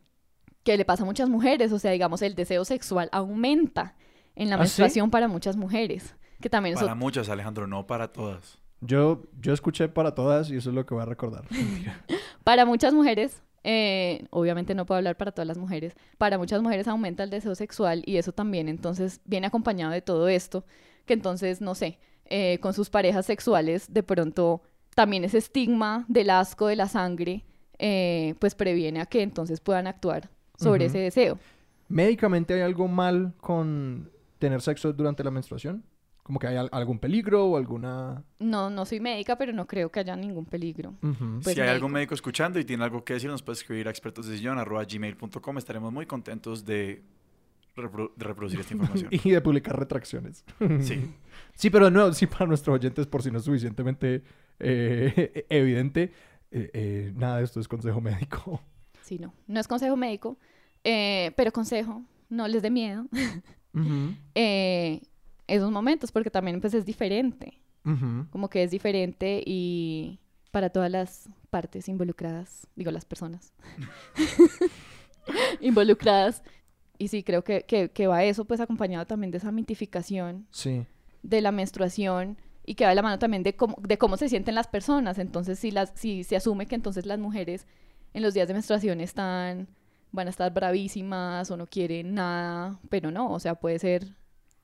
que le pasa a muchas mujeres, o sea, digamos, el deseo sexual aumenta en la ¿Ah, menstruación ¿sí? para muchas mujeres. Que también para muchas, Alejandro, no para todas. Yo, yo escuché para todas y eso es lo que voy a recordar. [LAUGHS] para muchas mujeres, eh, obviamente no puedo hablar para todas las mujeres, para muchas mujeres aumenta el deseo sexual y eso también entonces viene acompañado de todo esto, que entonces, no sé, eh, con sus parejas sexuales de pronto también ese estigma del asco de la sangre, eh, pues previene a que entonces puedan actuar sobre uh -huh. ese deseo. ¿Médicamente hay algo mal con tener sexo durante la menstruación? ¿Como que hay algún peligro o alguna...? No, no soy médica, pero no creo que haya ningún peligro. Uh -huh. pues si hay médico. algún médico escuchando y tiene algo que decir, nos puede escribir a expertosdesillon.gmail.com. Estaremos muy contentos de, reprodu de reproducir esta información. [LAUGHS] y de publicar retracciones. [LAUGHS] sí. Sí, pero no, sí para nuestros oyentes, por si no es suficientemente eh, [LAUGHS] evidente, eh, eh, nada de esto es consejo médico. Sí, no. No es consejo médico, eh, pero consejo, no les dé miedo. [LAUGHS] uh -huh. esos momentos, porque también pues es diferente. Uh -huh. Como que es diferente y para todas las partes involucradas, digo las personas [LAUGHS] involucradas. Y sí, creo que, que, que, va eso pues acompañado también de esa mitificación sí. de la menstruación y que va de la mano también de cómo, de cómo se sienten las personas. Entonces, si, las, si se asume que entonces las mujeres en los días de menstruación están, van a estar bravísimas o no quieren nada, pero no, o sea, puede ser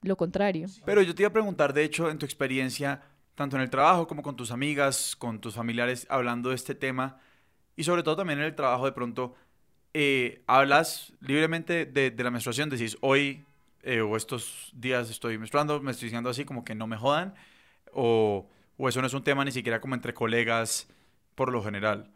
lo contrario. Pero yo te iba a preguntar, de hecho, en tu experiencia, tanto en el trabajo como con tus amigas, con tus familiares, hablando de este tema, y sobre todo también en el trabajo, de pronto, eh, hablas libremente de, la menstruación, decís, hoy eh, o estos días estoy menstruando, me estoy diciendo así como que no me jodan, o, o eso no es un tema ni siquiera como entre colegas por lo general.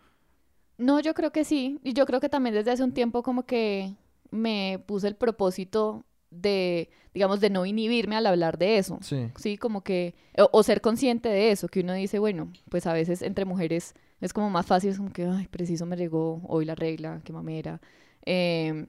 No, yo creo que sí. Y yo creo que también desde hace un tiempo como que me puse el propósito de, digamos, de no inhibirme al hablar de eso. Sí. Sí, como que, o, o ser consciente de eso, que uno dice, bueno, pues a veces entre mujeres es como más fácil, es como que, ay, preciso me llegó hoy la regla, qué mamera. Em,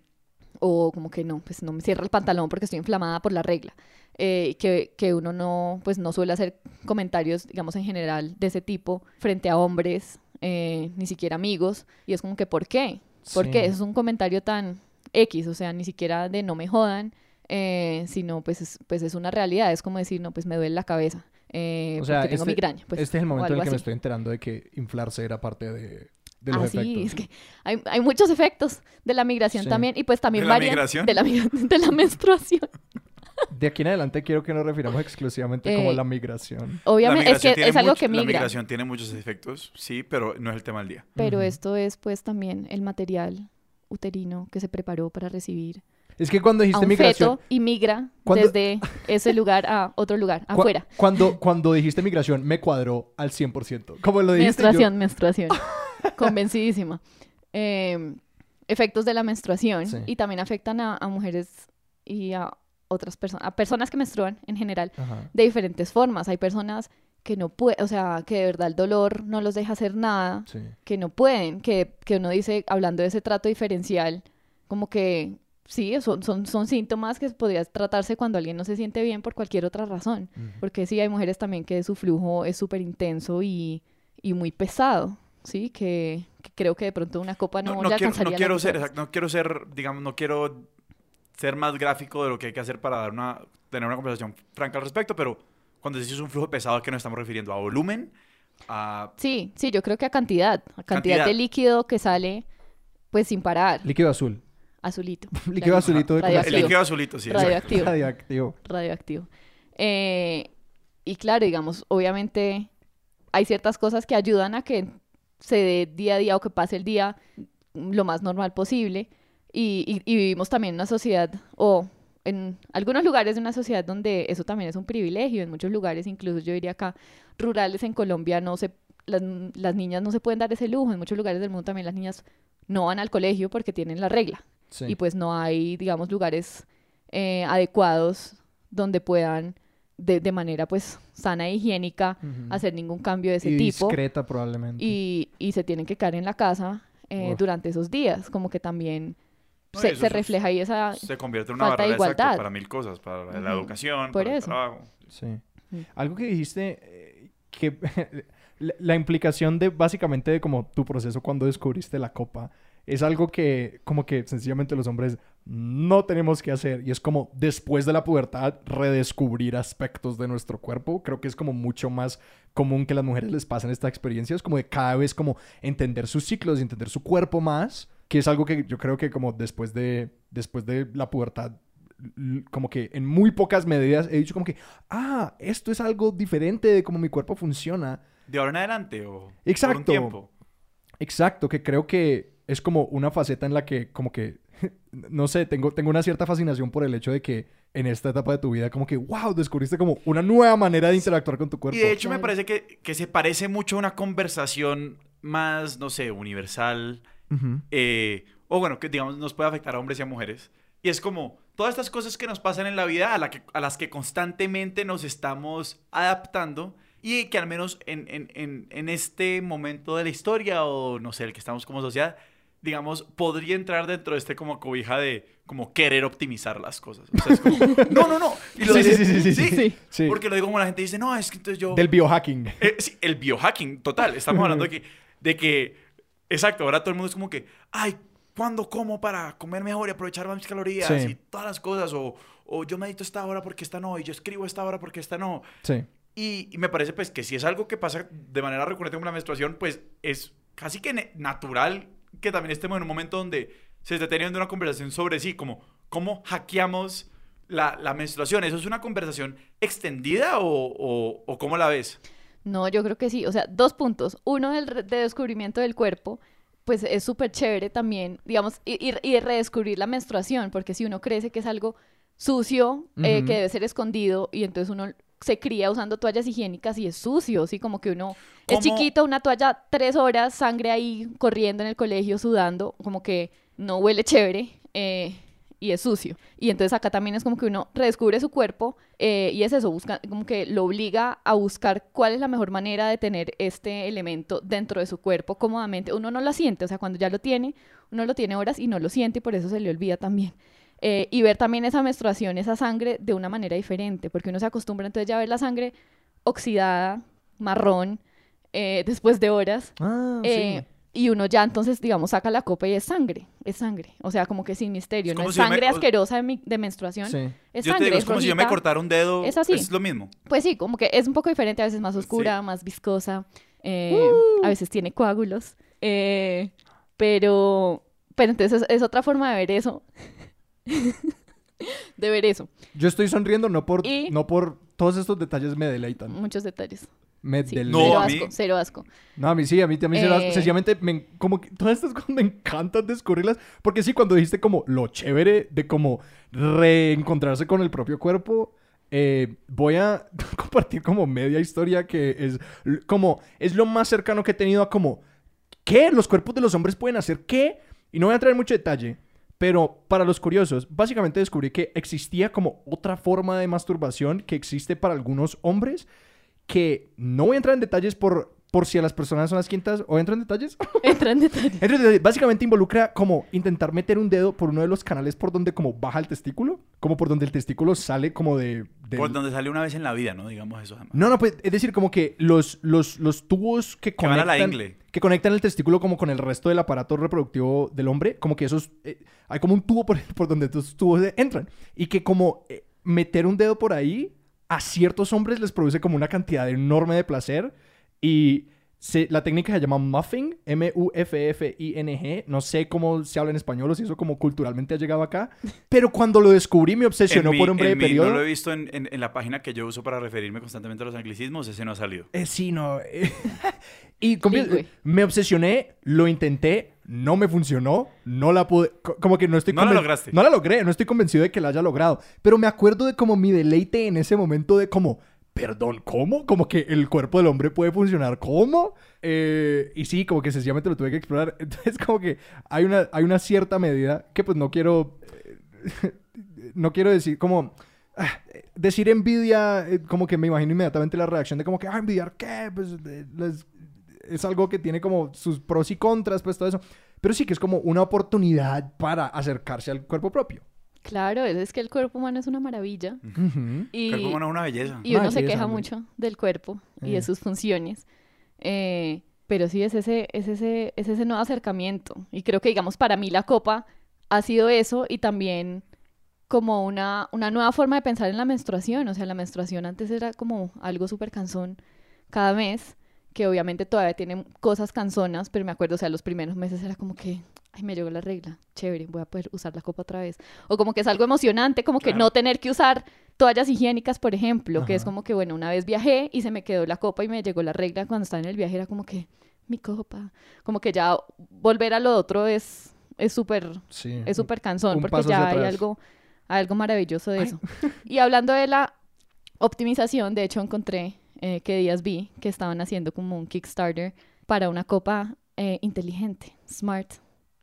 o como que no, pues no me cierra el pantalón porque estoy inflamada por la regla. Eh, que, que uno no, pues no suele hacer comentarios, digamos, en general de ese tipo frente a hombres, eh, ni siquiera amigos. Y es como que, ¿por qué? ¿Por Sí. qué? Es un comentario tan X, o sea, ni siquiera de no me jodan, eh, sino pues es, pues es una realidad. Es como decir, no, pues me duele la cabeza. eh, O sea, porque tengo este- migraña. Pues, este es el momento en el que me estoy enterando de que inflarse era parte de, de los Ah, sí, es que hay, hay muchos efectos de la migración Sí. también y pues también ¿De la varían migración? de la [LAUGHS] de la menstruación. De aquí en adelante quiero que nos refiramos exclusivamente como Eh, la migración. Obviamente La es que es algo mucho- que La migra, migración tiene muchos efectos, sí, pero no es el tema del día. pero esto es pues también el material uterino que se preparó para recibir Es que cuando a dijiste un migración... feto y migra Cuando- desde ese lugar a otro lugar, [LAUGHS] afuera. Cuando, [LAUGHS] cuando dijiste migración, me cuadró al 100%. Como lo dijiste yo- Menstruación, menstruación. [LAUGHS] Convencidísima. Eh, efectos de la menstruación Sí. y también afectan a, a mujeres y a otras personas, a personas que menstruan en general Ajá. de diferentes formas. Hay personas que no pueden, o sea, que de verdad el dolor no los deja hacer nada, Sí. que no pueden, que, que uno dice, hablando de ese trato diferencial, como que sí, son, son, son síntomas que podría tratarse cuando alguien no se siente bien por cualquier otra razón. Ujú. Porque sí, hay mujeres también que su flujo es súper intenso y, y muy pesado, ¿sí? Que, que creo que de pronto una copa no, No, le no quiero, alcanzaría no quiero ser, exacto, no quiero ser, digamos, no quiero ser más gráfico de lo que hay que hacer para dar una, tener una conversación franca al respecto, pero cuando decimos un flujo pesado, ¿a qué nos estamos refiriendo? ¿A volumen? ¿A Sí, sí, yo creo que a cantidad, a cantidad, Cantidad. de líquido que sale pues sin parar, Líquido azul. azulito. [LAUGHS] Líquido azulito de el líquido azulito? Sí. Radioactivo. Radioactivo. radioactivo. Eh, y claro, digamos, obviamente hay ciertas cosas que ayudan a que se dé día a día o que pase el día lo más normal posible. Y, y- y vivimos también en una sociedad, o en algunos lugares de una sociedad donde eso también es un privilegio, en muchos lugares, incluso yo diría acá, rurales en Colombia, no se, las, las niñas no se pueden dar ese lujo, en muchos lugares del mundo también las niñas no van al colegio porque tienen la regla Sí. y pues no hay, digamos, lugares eh, adecuados donde puedan de, de manera pues sana e higiénica hacer ningún cambio de ese y tipo discreta probablemente. y, y se tienen que quedar en la casa eh, durante esos días, como que también No, se, refleja ahí esa... Se convierte en una falta de exacto igualdad. para mil cosas, para la educación, Por para el eso. trabajo. Sí. Mm. Algo que dijiste, eh, que [LAUGHS] la, la implicación de básicamente de como tu proceso cuando descubriste la copa, es algo que como que sencillamente los hombres no tenemos que hacer y es como después de la pubertad redescubrir aspectos de nuestro cuerpo. Creo que es como mucho más común que las mujeres les pasen estas experiencias, como de cada vez como entender sus ciclos y entender su cuerpo más, que es algo que yo creo que como después de, después de la pubertad como que en muy pocas medidas he dicho como que, ah, esto es algo diferente de cómo mi cuerpo funciona. ¿De ahora en adelante o por Exacto. un tiempo? Exacto, que creo que es como una faceta en la que como que, [LAUGHS] no sé, tengo, tengo una cierta fascinación por el hecho de que en esta etapa de tu vida como que, wow, descubriste como una nueva manera de interactuar con tu cuerpo. Y de hecho me parece que, que se parece mucho a una conversación más, no sé, universal. Ujú. eh, o bueno, que digamos nos puede afectar a hombres y a mujeres. Y es como todas estas cosas que nos pasan en la vida a, la que, a las que constantemente nos estamos adaptando y que al menos en, en, en, en este momento de la historia o no sé, el que estamos como sociedad, digamos, podría entrar dentro de este como cobija de como querer optimizar las cosas. O sea, es como, [LAUGHS] no, no, no. Y lo Sí, dice- sí, sí, sí, sí, sí. Sí. Porque lo digo como la gente dice, no, es que entonces yo... Del biohacking. Eh, sí, el biohacking, total. Estamos hablando de que, de que, exacto, ahora todo el mundo es como que, ay, ¿cuándo como para comer mejor y aprovechar más mis calorías Sí. y todas las cosas? O, o yo medito esta hora porque esta no, y yo escribo esta hora porque esta no. Sí. Y, y me parece pues que si es algo que pasa de manera recurrente con la menstruación, pues es casi que natural que también estemos en un momento donde se esté teniendo una conversación sobre sí, como cómo hackeamos la, la menstruación. ¿Eso es una conversación extendida o, o, o cómo la ves? No, yo creo que sí. O sea, dos puntos. Uno del de descubrimiento del cuerpo, pues es súper chévere también, digamos, y, y- y redescubrir la menstruación, porque si uno crece que es algo sucio, eh, que debe ser escondido, y entonces uno se cría usando toallas higiénicas y es sucio, ¿sí? Como que uno es chiquito, una toalla, tres horas, sangre ahí corriendo en el colegio, sudando, como que no huele chévere eh, y es sucio. Y entonces acá también es como que uno redescubre su cuerpo eh, y es eso, busca, como que lo obliga a buscar cuál es la mejor manera de tener este elemento dentro de su cuerpo cómodamente. Uno no lo siente, o sea, cuando ya lo tiene, uno lo tiene horas y no lo siente y por eso se le olvida también. Eh, y ver también esa menstruación, esa sangre de una manera diferente, porque uno se acostumbra entonces ya a ver la sangre oxidada, marrón, eh, después de horas. Ah, eh, Y uno ya entonces, digamos, saca la copa y es sangre, es sangre. O sea, como que sin misterio, Es no es si yo me- sangre ascorrosa de, mi- de menstruación. sí. Es Yo sangre, te digo, es es como si yo me cortara un dedo. Es así. Es lo mismo. Pues sí, como que es un poco diferente, a veces más oscura, más viscosa, eh, Uh. a veces tiene coágulos, eh, pero, pero entonces es, es otra forma de ver eso, [LAUGHS] de ver eso, Yo estoy sonriendo no por, Y- no por todos estos detalles me deleitan. muchos detalles. Me Sí. No, cero asco, cero asco. No, a mí sí, a mí también Eh. sencillamente me, como que todas estas [LAUGHS] cosas me encantan descubrirlas, porque sí, cuando dijiste como lo chévere de como reencontrarse con el propio cuerpo, eh, voy a [LAUGHS] compartir como media historia que es como, es lo más cercano que he tenido a como, ¿qué? ¿Los cuerpos de los hombres pueden hacer qué? Y no voy a entrar en mucho detalle, pero para los curiosos, básicamente descubrí que existía como otra forma de masturbación que existe para algunos hombres, que no voy a entrar en detalles por, por si a las personas son las quintas, o entro [LAUGHS] en detalles. Entra en detalle. Entro en detalles. Básicamente involucra como intentar meter un dedo por uno de los canales por donde como baja el testículo, como por donde el testículo sale como de... del- Por donde sale una vez en la vida, ¿no? Digamos eso. además. No, no, pues, es decir, como que los, los, los tubos que Que van a la conectan... ingle. que conectan el testículo como con el resto del aparato reproductivo del hombre, como que esos... eh, hay como un tubo por, [LAUGHS] por donde estos tubos de- entran. Y que como eh, meter un dedo por ahí a ciertos hombres les produce como una cantidad enorme de placer. Y se- la técnica se llama muffing, M-U-F-F-I-N-G. No sé cómo se habla en español o si eso como culturalmente ha llegado acá. [LAUGHS] Pero cuando lo descubrí me obsesionó mi- por un breve en mi- periodo. No lo he visto en, en- en la página que yo uso para referirme constantemente a los anglicismos. Ese no ha salido. Eh, sí, no. eh. [LAUGHS] y Sí, me obsesioné, lo intenté, no me funcionó, no la pude. co- Como que no estoy No la lograste. No la logré, no estoy convencido de que la haya logrado. Pero me acuerdo de como mi deleite en ese momento de como. Perdón, ¿cómo? Como que el cuerpo del hombre puede funcionar, ¿cómo? Eh, y sí, como que sencillamente lo tuve que explorar. [LAUGHS] Entonces, como que hay una, hay una cierta medida que pues no quiero... eh, no quiero decir como... ah, decir envidia, eh, como que me imagino inmediatamente la reacción de como que, ah, envidiar qué, pues es algo que tiene como sus pros y contras, pues todo eso. Pero sí que es como una oportunidad para acercarse al cuerpo propio. Claro, es que el cuerpo humano es una maravilla. Y, Cuerpo humano es una belleza. y uno se sí, queja mucho del cuerpo y Eh. de sus funciones. Eh, pero sí, es ese, es, ese, es ese nuevo acercamiento. Y creo que, digamos, para mí la copa ha sido eso y también como una, una nueva forma de pensar en la menstruación. O sea, la menstruación antes era como algo súper cansón cada mes, que obviamente todavía tiene cosas canzonas, pero me acuerdo, o sea, los primeros meses era como que, ay, me llegó la regla, chévere, voy a poder usar la copa otra vez. O como que es algo emocionante, como que no tener que usar toallas higiénicas, por ejemplo, que es como que, bueno, una vez viajé y se me quedó la copa y me llegó la regla cuando estaba en el viaje, era como que, mi copa, como que ya volver a lo otro es es súper Sí. es súper cansón porque ya hay algo, hay algo maravilloso de eso. Y hablando de la optimización, de hecho encontré eh, que días vi que estaban haciendo como un Kickstarter para una copa eh, inteligente, Smart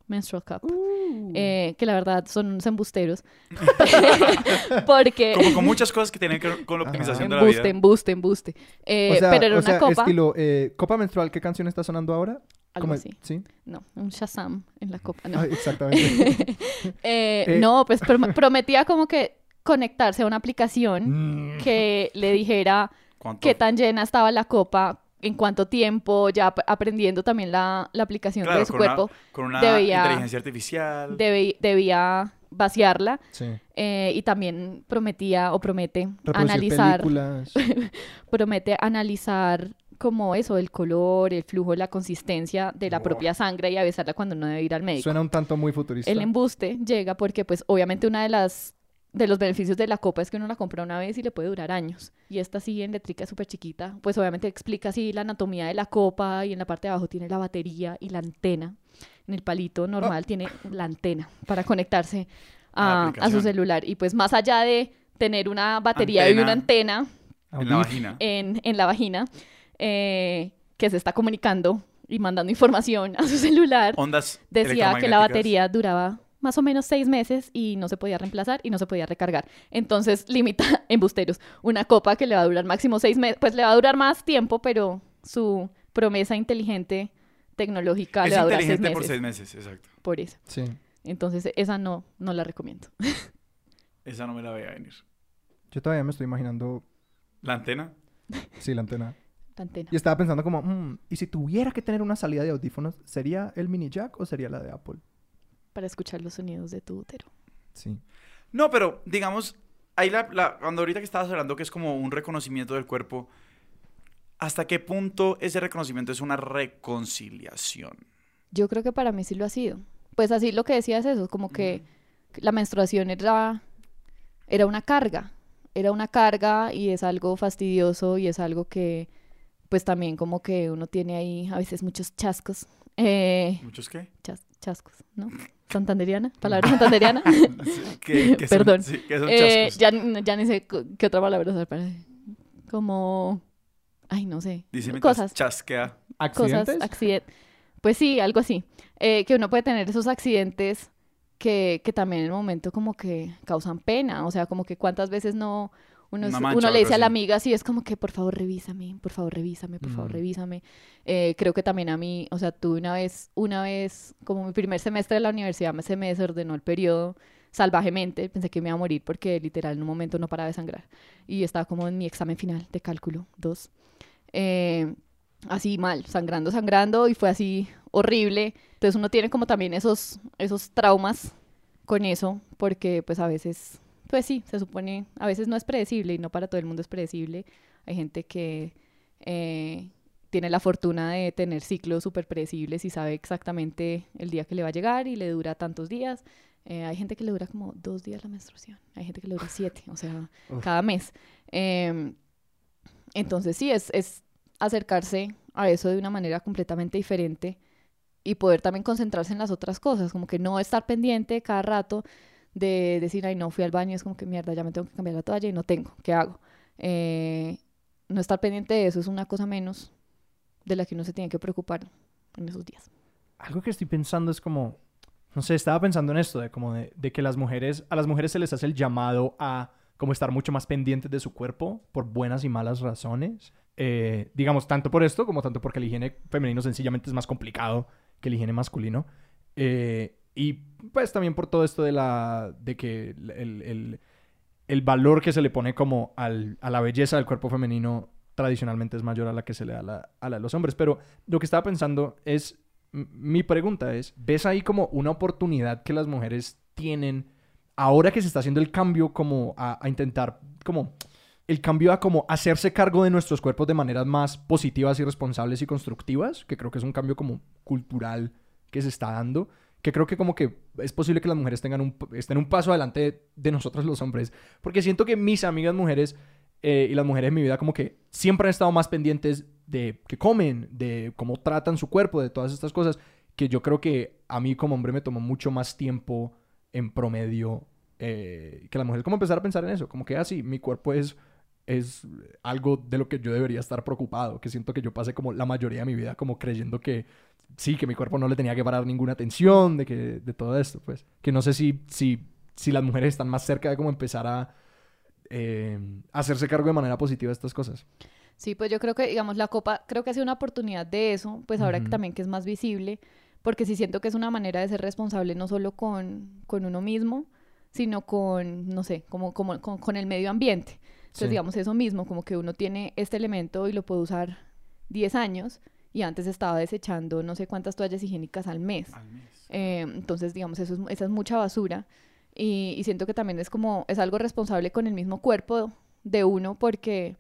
Menstrual Cup. Uh. eh, que la verdad son unos embusteros. [LAUGHS] [LAUGHS] porque Como con muchas cosas que tienen que ver con la optimización de la embuste, vida. embuste, embuste. Eh, o sea, pero era o una sea, copa, estilo, eh, copa menstrual, ¿qué canción está sonando ahora? algo así. Sí. No, un Shazam en la copa, no. Ah, exactamente. [LAUGHS] Eh, Eh. No, pues prom- prometía como que conectarse a una aplicación Mm. que le dijera ¿Cuánto? qué tan llena estaba la copa, en cuánto tiempo, ya ap- aprendiendo también la, la aplicación Claro, de su con una- cuerpo, Con una debía- inteligencia artificial. debe- debía vaciarla Sí. eh, y también prometía o promete Reproducir analizar, películas. [LAUGHS] promete analizar como eso, el color, el flujo, la consistencia de la Wow. propia sangre y avisarla cuando no debe ir al médico. Suena un tanto muy futurista. El embuste llega porque, pues, obviamente una de las de los beneficios de la copa es que uno la compra una vez y le puede durar años. Y esta así en letrica súper chiquita, pues obviamente explica así la anatomía de la copa y en la parte de abajo tiene la batería y la antena. En el palito normal tiene la antena para conectarse A a, su celular. Y pues más allá de tener una batería y una antena, En la vagina. en, en la vagina, eh, que se está comunicando y mandando información a su celular, Ondas decía que la batería duraba más o menos seis meses y no se podía reemplazar y no se podía recargar. Entonces [LAUGHS] limita embusteros. Una copa que le va a durar máximo seis meses, pues le va a durar más tiempo, pero su promesa inteligente tecnológica Es le va a durar seis inteligente meses. por seis meses, exacto. Por eso. Sí. Entonces esa no, no la recomiendo. [LAUGHS] Esa no me la veía venir. Yo todavía me estoy imaginando, ¿La antena? [LAUGHS] sí, la antena. La antena. Y estaba pensando como, mm, ¿y si tuviera que tener una salida de audífonos, ¿sería el mini jack o sería la de Apple? Para escuchar los sonidos de tu útero. Sí. No, pero digamos, ahí la, la- cuando ahorita que estabas hablando que es como un reconocimiento del cuerpo, ¿hasta qué punto ese reconocimiento es una reconciliación? Yo creo que para mí sí lo ha sido. Pues así lo que decía es eso, como que la menstruación era, era una carga, era una carga y es algo fastidioso y es algo que pues también como que uno tiene ahí a veces muchos chascos. Eh, ¿Muchos qué? chas- chascos, ¿no? Santanderiana, palabra santanderiana. [LAUGHS] Son- Perdón. sí, que son Eh, ya, ya ni sé qué otra palabra usar para... Como... Ay, no sé. Dice Cosas. chasquea. cosas, ¿Accidentes? accidentes. Pues sí, algo así. Eh, que uno puede tener esos accidentes que, que también en el momento como que causan pena. O sea, como que cuántas veces no... Uno, es- mancha uno le dice a la amiga así, es como que por favor revísame, por favor revísame, por favor Mm. revísame. Eh, creo que también a mí, o sea, tuve una vez, una vez, como mi primer semestre de la universidad se me desordenó el periodo salvajemente, pensé que me iba a morir porque literal en un momento no paraba de sangrar. Y estaba como en mi examen final de cálculo 2 eh, así mal, sangrando, sangrando, y fue así horrible. Entonces uno tiene como también esos, esos traumas con eso, porque pues a veces, pues sí, se supone, a veces no es predecible y no para todo el mundo es predecible. Hay gente que eh, tiene la fortuna de tener ciclos súper predecibles y sabe exactamente el día que le va a llegar y le dura tantos días. Eh, hay gente que le dura como dos días la menstruación, hay gente que le dura siete, o sea, Uf. cada mes. Em, entonces sí, es, es acercarse a eso de una manera completamente diferente y poder también concentrarse en las otras cosas, como que no estar pendiente cada rato de decir, ay, no fui al baño, es como que mierda, ya me tengo que cambiar la toalla y no tengo, ¿qué hago? Eh, no estar pendiente de eso es una cosa menos de la que uno se tiene que preocupar en esos días. Algo que estoy pensando es como, no sé, estaba pensando en esto, de como de, que las mujeres, a las mujeres se les hace el llamado a como estar mucho más pendientes de su cuerpo por buenas y malas razones. Eh, digamos, tanto por esto como tanto porque el higiene femenino sencillamente es más complicado que el higiene masculino. Eh, y pues también por todo esto de la, de que el, el- el valor que se le pone como al- a la belleza del cuerpo femenino tradicionalmente es mayor a la que se le da la, a la de los hombres. Pero lo que estaba pensando es, mi pregunta es, ¿ves ahí como una oportunidad que las mujeres tienen ahora que se está haciendo el cambio como a, a intentar como el cambio a como hacerse cargo de nuestros cuerpos de maneras más positivas y responsables y constructivas, que creo que es un cambio como cultural que se está dando, que creo que como que es posible que las mujeres tengan un, estén un paso adelante de, de nosotros los hombres, porque siento que mis amigas mujeres eh, y las mujeres en mi vida como que siempre han estado más pendientes de qué comen, de cómo tratan su cuerpo, de todas estas cosas, que yo creo que a mí como hombre me tomó mucho más tiempo en promedio eh, que la mujer como empezar a pensar en eso, como que así, mi cuerpo es es algo de lo que yo debería estar preocupado, que siento que yo pasé como la mayoría de mi vida como creyendo que sí, que mi cuerpo no le tenía que parar ninguna atención, de que de todo esto, pues, que no sé si si si las mujeres están más cerca de como empezar a eh, hacerse cargo de manera positiva de estas cosas. Sí, pues yo creo que, digamos, la copa, creo que ha sido una oportunidad de eso, pues ahora que también que es más visible, porque sí siento que es una manera de ser responsable no solo con, con uno mismo, sino con, no sé, como, como con, con el medio ambiente. Entonces, Sí. digamos, eso mismo, como que uno tiene este elemento y lo puede usar 10 años y antes estaba desechando no sé cuántas toallas higiénicas al mes. Al mes. Eh, entonces, digamos, eso es, esa es mucha basura. Y, y siento que también es como, es algo responsable con el mismo cuerpo de uno porque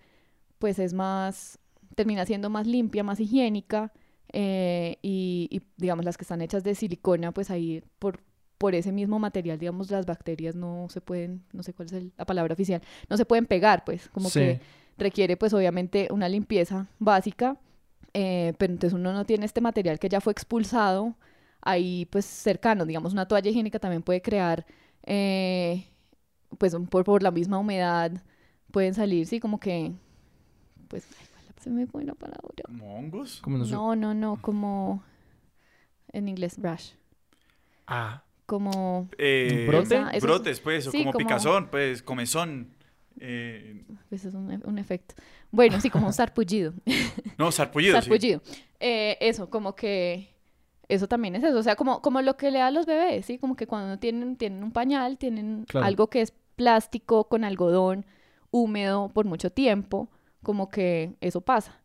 pues es más, termina siendo más limpia, más higiénica. eh, y, y, digamos, las que están hechas de silicona, pues ahí por, por ese mismo material, digamos, las bacterias no se pueden, no sé cuál es el- la palabra oficial, no se pueden pegar, pues, como Sí. que requiere pues obviamente una limpieza básica, eh, pero entonces uno no tiene este material que ya fue expulsado ahí pues cercano, digamos una toalla higiénica también puede crear eh, pues por, por la misma humedad pueden salir, sí, como que pues, ay, ¿cuál la- se me fue la palabra. ¿Como hongos? Como no sé- No, no, no, como en inglés, rash. Ah. Como, Eh, brotes, pues, o sí, como, como- picazón, pues, comezón. Eh, pues es un, e- un efecto. Bueno, sí, como un sarpullido. [LAUGHS] no, sarpullido, sí. sarpullido. Eh, eso, como que eso también es eso, o sea, como, como lo que le da a los bebés, ¿sí? Como que cuando tienen, tienen un pañal, tienen Claro. algo que es plástico con algodón húmedo por mucho tiempo, como que eso pasa.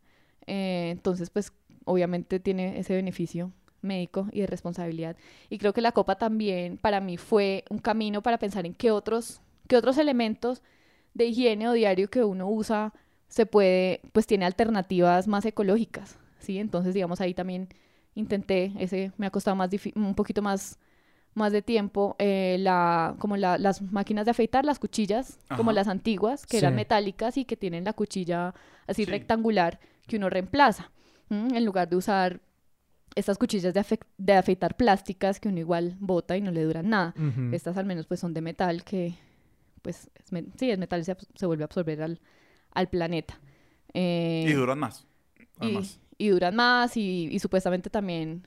Eh, entonces, pues, obviamente tiene ese beneficio médico y de responsabilidad. Y creo que la copa también para mí fue un camino para pensar en qué otros, qué otros elementos de higiene o diario que uno usa se puede, pues tiene alternativas más ecológicas, ¿sí? Entonces, digamos, ahí también intenté, ese me ha costado más un poquito más, más de tiempo, eh, la, como la- las máquinas de afeitar, las cuchillas, como las antiguas, que eran metálicas y que tienen la cuchilla así Sí. rectangular que uno reemplaza, en lugar de usar estas cuchillas de, afe- de afeitar plásticas que uno igual bota y no le duran nada. Estas al menos pues son de metal que, pues, es me- sí, es metal y se, se vuelve a absorber al, al planeta. Eh, Y duran más. y, Además. y duran más y, y supuestamente también,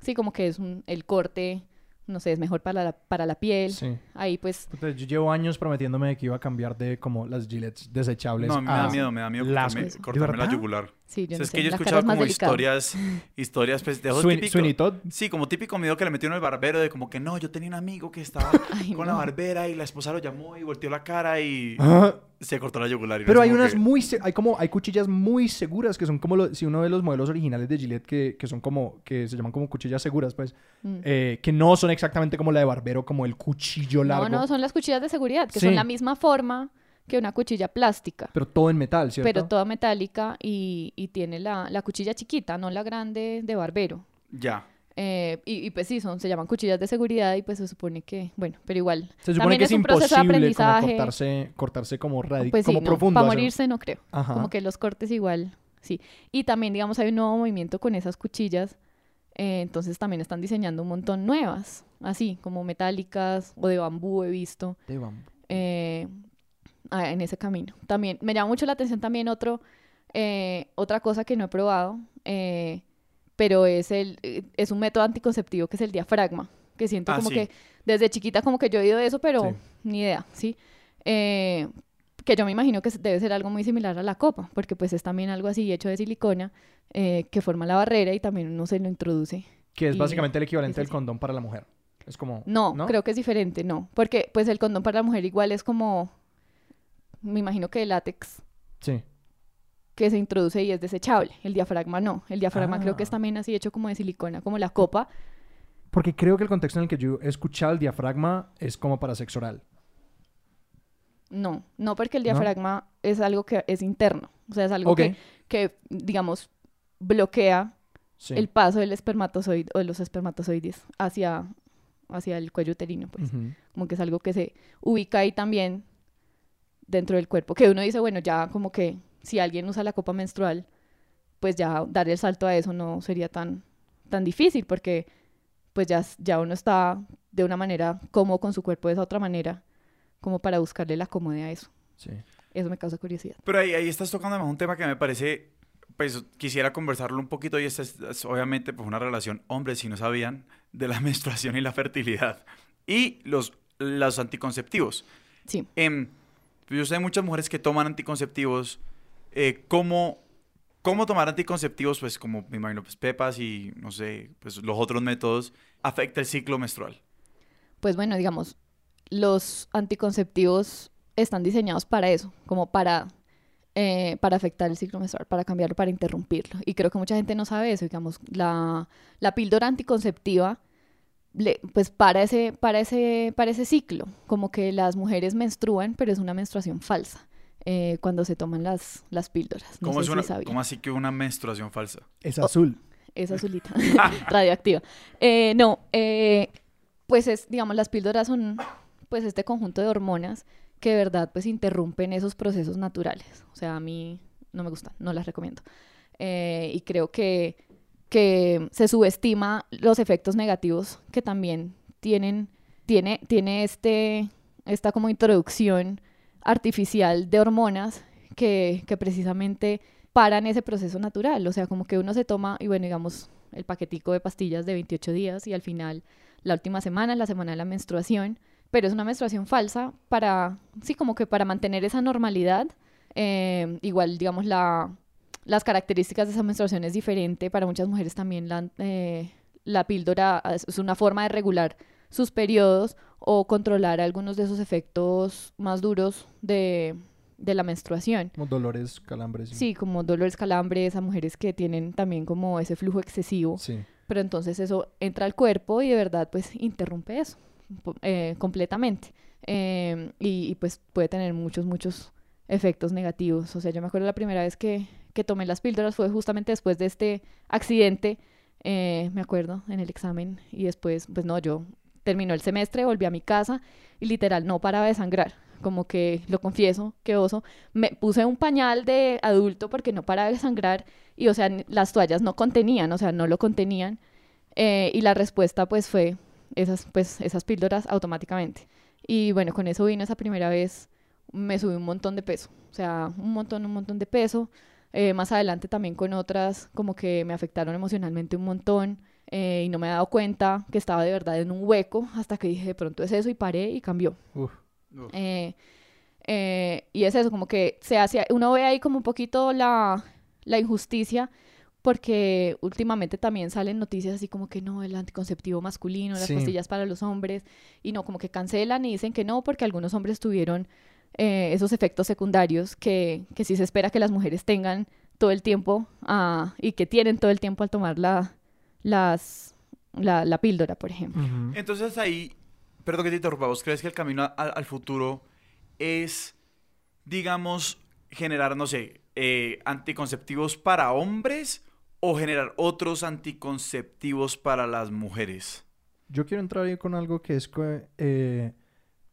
sí, como que es un, el corte, no sé, es mejor para la, para la piel. Sí. Ahí pues, Puta, Yo llevo años prometiéndome que iba a cambiar de como las gilets desechables No, me a da miedo, me da miedo las- cortarme, ¿De cortarme la yugular. Sí, yo O sea, no es sé, que yo he la cara escuchado es más como historias, historias, pues, de Todd. Sí, como típico video que le metió en el barbero de como que no, yo tenía un amigo que estaba [LAUGHS] Ay, con la barbera y la esposa lo llamó y volteó la cara y Ah, se cortó la yugular. y Pero no hay unas que- muy, se- hay como, hay cuchillas muy seguras que son como, lo- si uno ve los modelos originales de Gillette que, que son como, que se llaman como cuchillas seguras, pues, Mm. eh, que no son exactamente como la de barbero, como el cuchillo largo, No, no, son las cuchillas de seguridad, que Sí. son la misma forma que una cuchilla plástica. pero todo en metal, ¿cierto? pero toda metálica y, y tiene la, la cuchilla chiquita, no la grande de barbero. Ya. Eh, y, y pues sí, son, se llaman cuchillas de seguridad y pues se supone que, bueno, pero igual. Se supone también que es es un proceso de imposible como aprendizaje. cortarse, cortarse como radical, Pues sí, como no, profundo. para morirse no creo. Ajá. Como que los cortes igual, sí. Y también, digamos, hay un nuevo movimiento con esas cuchillas. eh, entonces también están diseñando un montón nuevas, así, como metálicas o de bambú he visto. De bambú. eh, en ese camino. También me llama mucho la atención también otro, eh, otra cosa que no he probado, eh, pero es el eh, es un método anticonceptivo que es el diafragma, que siento Ah, como sí. que desde chiquita como que yo he oído eso, pero Sí. ni idea, ¿sí? Eh, que yo me imagino que debe ser algo muy similar a la copa, porque pues es también algo así hecho de silicona eh, que forma la barrera y también uno se lo introduce. Que es Y- básicamente el equivalente del condón para la mujer. Es como... No, creo que es diferente, no, porque pues el condón para la mujer igual es como, me imagino que de látex Sí. que se introduce y es desechable. El diafragma no. El diafragma creo que es Ah. también así hecho como de silicona, como la copa. Porque creo que el contexto en el que yo he escuchado el diafragma es como para sexo oral. No, no porque el ¿No? diafragma es algo que es interno. O sea, es algo que, que, digamos, bloquea Sí. el paso del espermatozoide o de los espermatozoides hacia, hacia el cuello uterino, pues. Como que es algo que se ubica ahí también dentro del cuerpo. Que uno dice, bueno, ya como que si alguien usa la copa menstrual, pues ya dar el salto a eso no sería tan, tan difícil porque pues ya, ya uno está de una manera cómodo con su cuerpo de esa otra manera como para buscarle la comodidad a eso. Sí. Eso me causa curiosidad. Pero ahí, ahí estás tocando además un tema que me parece, pues quisiera conversarlo un poquito y esta es, es obviamente pues una relación, hombres si no sabían, de la [LAUGHS] menstruación y la fertilidad. Y los, los anticonceptivos. Sí. Em, yo sé muchas mujeres que toman anticonceptivos. eh, ¿cómo, ¿Cómo tomar anticonceptivos? Pues como me imagino, pues pepas y no sé, pues los otros métodos, afecta el ciclo menstrual. Pues bueno, digamos, los anticonceptivos están diseñados para eso, como para, eh, para afectar el ciclo menstrual, para cambiarlo, para interrumpirlo. Y creo que mucha gente no sabe eso. Digamos, la, la píldora anticonceptiva, le- pues para ese, para, ese, para ese ciclo, como que las mujeres menstruan, pero es una menstruación falsa. eh, cuando se toman las, las píldoras. No ¿Cómo, sé es una- cómo así que una menstruación falsa? Es azul. Es azulita, [LAUGHS] [LAUGHS] radioactiva. Eh, no, eh, pues es, digamos, las píldoras son, pues este conjunto de hormonas que de verdad, pues interrumpen esos procesos naturales. O sea, a mí no me gustan, no las recomiendo. Eh, y creo que, que se subestima los efectos negativos que también tienen, tiene, tiene este, esta como introducción artificial de hormonas que, que precisamente paran ese proceso natural. O sea, como que uno se toma, y bueno, digamos, el paquetico de pastillas de 28 días y al final la última semana, la semana de la menstruación, pero es una menstruación falsa para, sí, como que para mantener esa normalidad. Eh, igual, digamos, la, las características de esa menstruación es diferente. Para muchas mujeres también la, eh, la píldora es una forma de regular sus periodos o controlar algunos de esos efectos más duros de, de la menstruación. Como dolores, calambres. Sí, como dolores, calambres a mujeres que tienen también como ese flujo excesivo. Sí. Pero entonces eso entra al cuerpo y de verdad pues interrumpe eso eh, completamente. Em, y, y, pues puede tener muchos, muchos efectos negativos. O sea, yo me acuerdo la primera vez que, que tomé las píldoras fue justamente después de este accidente, eh, me acuerdo, en el examen. Y después, pues no, yo terminó el semestre, volví a mi casa y literal no paraba de sangrar. Como que, lo confieso, que oso. Me puse un pañal de adulto porque no paraba de sangrar y, o sea, las toallas no contenían, o sea, no lo contenían. Eh, y la respuesta, pues, fue esas, pues, esas píldoras automáticamente. Y bueno, con eso vino esa primera vez, me subí un montón de peso. O sea, un montón, un montón de peso. Eh, más adelante también con otras, como que me afectaron emocionalmente un montón. Eh, y no me he dado cuenta que estaba de verdad en un hueco hasta que dije, de pronto es eso y paré y cambió. Uf. Eh, eh, y es eso, como que se hace, uno ve ahí como un poquito la, la injusticia porque últimamente también salen noticias así como que no, el anticonceptivo masculino, las Sí. pastillas para los hombres, y no, como que cancelan y dicen que no, porque algunos hombres tuvieron eh, esos efectos secundarios que, que sí se espera que las mujeres tengan todo el tiempo ah, y que tienen todo el tiempo al tomar la, las, la, la píldora, por ejemplo. Entonces ahí, perdón que te interrumpa, ¿vos crees que el camino a- al futuro es, digamos, generar, no sé, eh, anticonceptivos para hombres o generar otros anticonceptivos para las mujeres? Yo quiero entrar ahí con algo que es eh,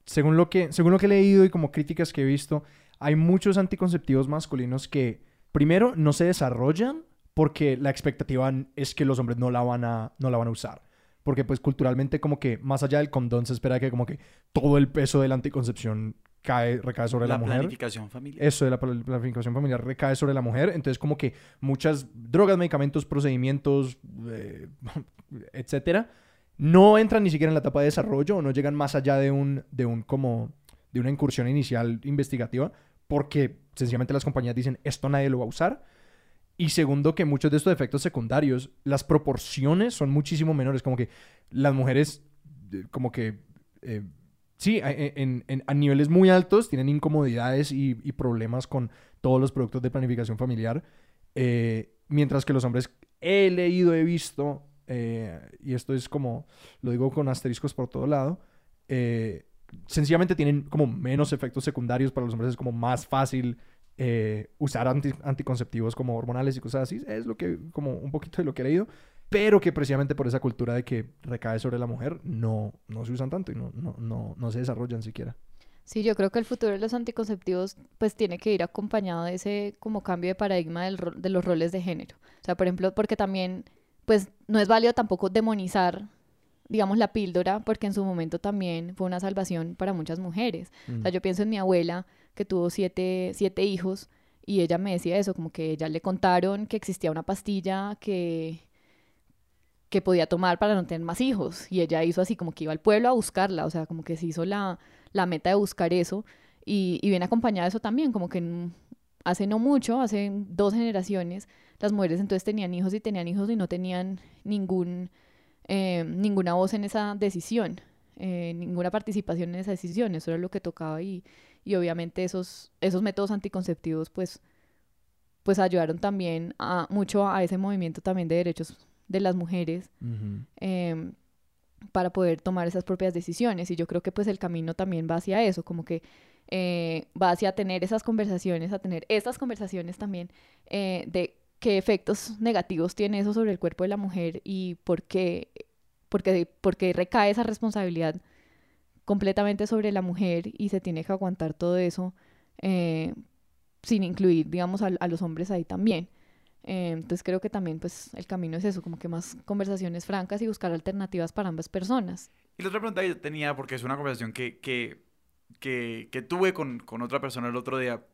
según lo que según lo que he leído y como críticas que he visto, hay muchos anticonceptivos masculinos que primero no se desarrollan porque la expectativa es que los hombres no la van a no la van a usar. Porque pues culturalmente como que más allá del condón se espera que como que todo el peso de la anticoncepción cae recae sobre la, la mujer. planificación familiar. Eso de la pl- planificación familiar recae sobre la mujer. Entonces, como que muchas drogas, medicamentos, procedimientos, eh, [LAUGHS] etcétera, no entran ni siquiera en la etapa de desarrollo o no llegan más allá de un, de un como, de una incursión inicial investigativa porque sencillamente las compañías dicen esto nadie lo va a usar. Y segundo, que muchos de estos efectos secundarios, las proporciones son muchísimo menores. Como que las mujeres, eh, como que, eh, sí, e- en, a niveles muy altos tienen incomodidades y, y problemas con todos los productos de planificación familiar. eh, mientras que los hombres, he leído, he visto, eh, y esto es como, lo digo con asteriscos por todo lado, eh, sencillamente tienen como menos efectos secundarios. Para los hombres es como más fácil eh, usar anti- anticonceptivos como hormonales y cosas así. Es lo que, como un poquito de lo que he leído. Pero que precisamente por esa cultura de que recae sobre la mujer, no, no se usan tanto y no, no, no, no se desarrollan siquiera. Sí, yo creo que el futuro de los anticonceptivos pues tiene que ir acompañado de ese como cambio de paradigma del de los roles de género. O sea, por ejemplo, porque también pues no es válido tampoco demonizar digamos la píldora porque en su momento también fue una salvación para muchas mujeres. O sea, yo pienso en mi abuela que tuvo siete, siete hijos y ella me decía eso, como que ella le contaron que existía una pastilla que que podía tomar para no tener más hijos y ella hizo así como que iba al pueblo a buscarla, o sea, como que se hizo la, la meta de buscar eso y, y viene acompañada de eso también, como que hace no mucho, hace dos generaciones, las mujeres entonces tenían hijos y tenían hijos y no tenían ningún, eh, ninguna voz en esa decisión, eh, ninguna participación en esa decisión, eso era lo que tocaba y, y obviamente esos, esos métodos anticonceptivos pues, pues ayudaron también a, mucho a ese movimiento también de derechos de las mujeres em, para poder tomar esas propias decisiones. Y yo creo que pues el camino también va hacia eso, como que eh, va hacia tener esas conversaciones, a tener estas conversaciones también eh, de qué efectos negativos tiene eso sobre el cuerpo de la mujer y por qué, porque, porque recae esa responsabilidad completamente sobre la mujer y se tiene que aguantar todo eso eh, sin incluir, digamos, a, a los hombres ahí también. Eh, entonces creo que también pues el camino es eso, como que más conversaciones francas y buscar alternativas para ambas personas. Y la otra pregunta que yo tenía, porque es una conversación que, que, que, que tuve con, con otra persona el otro día,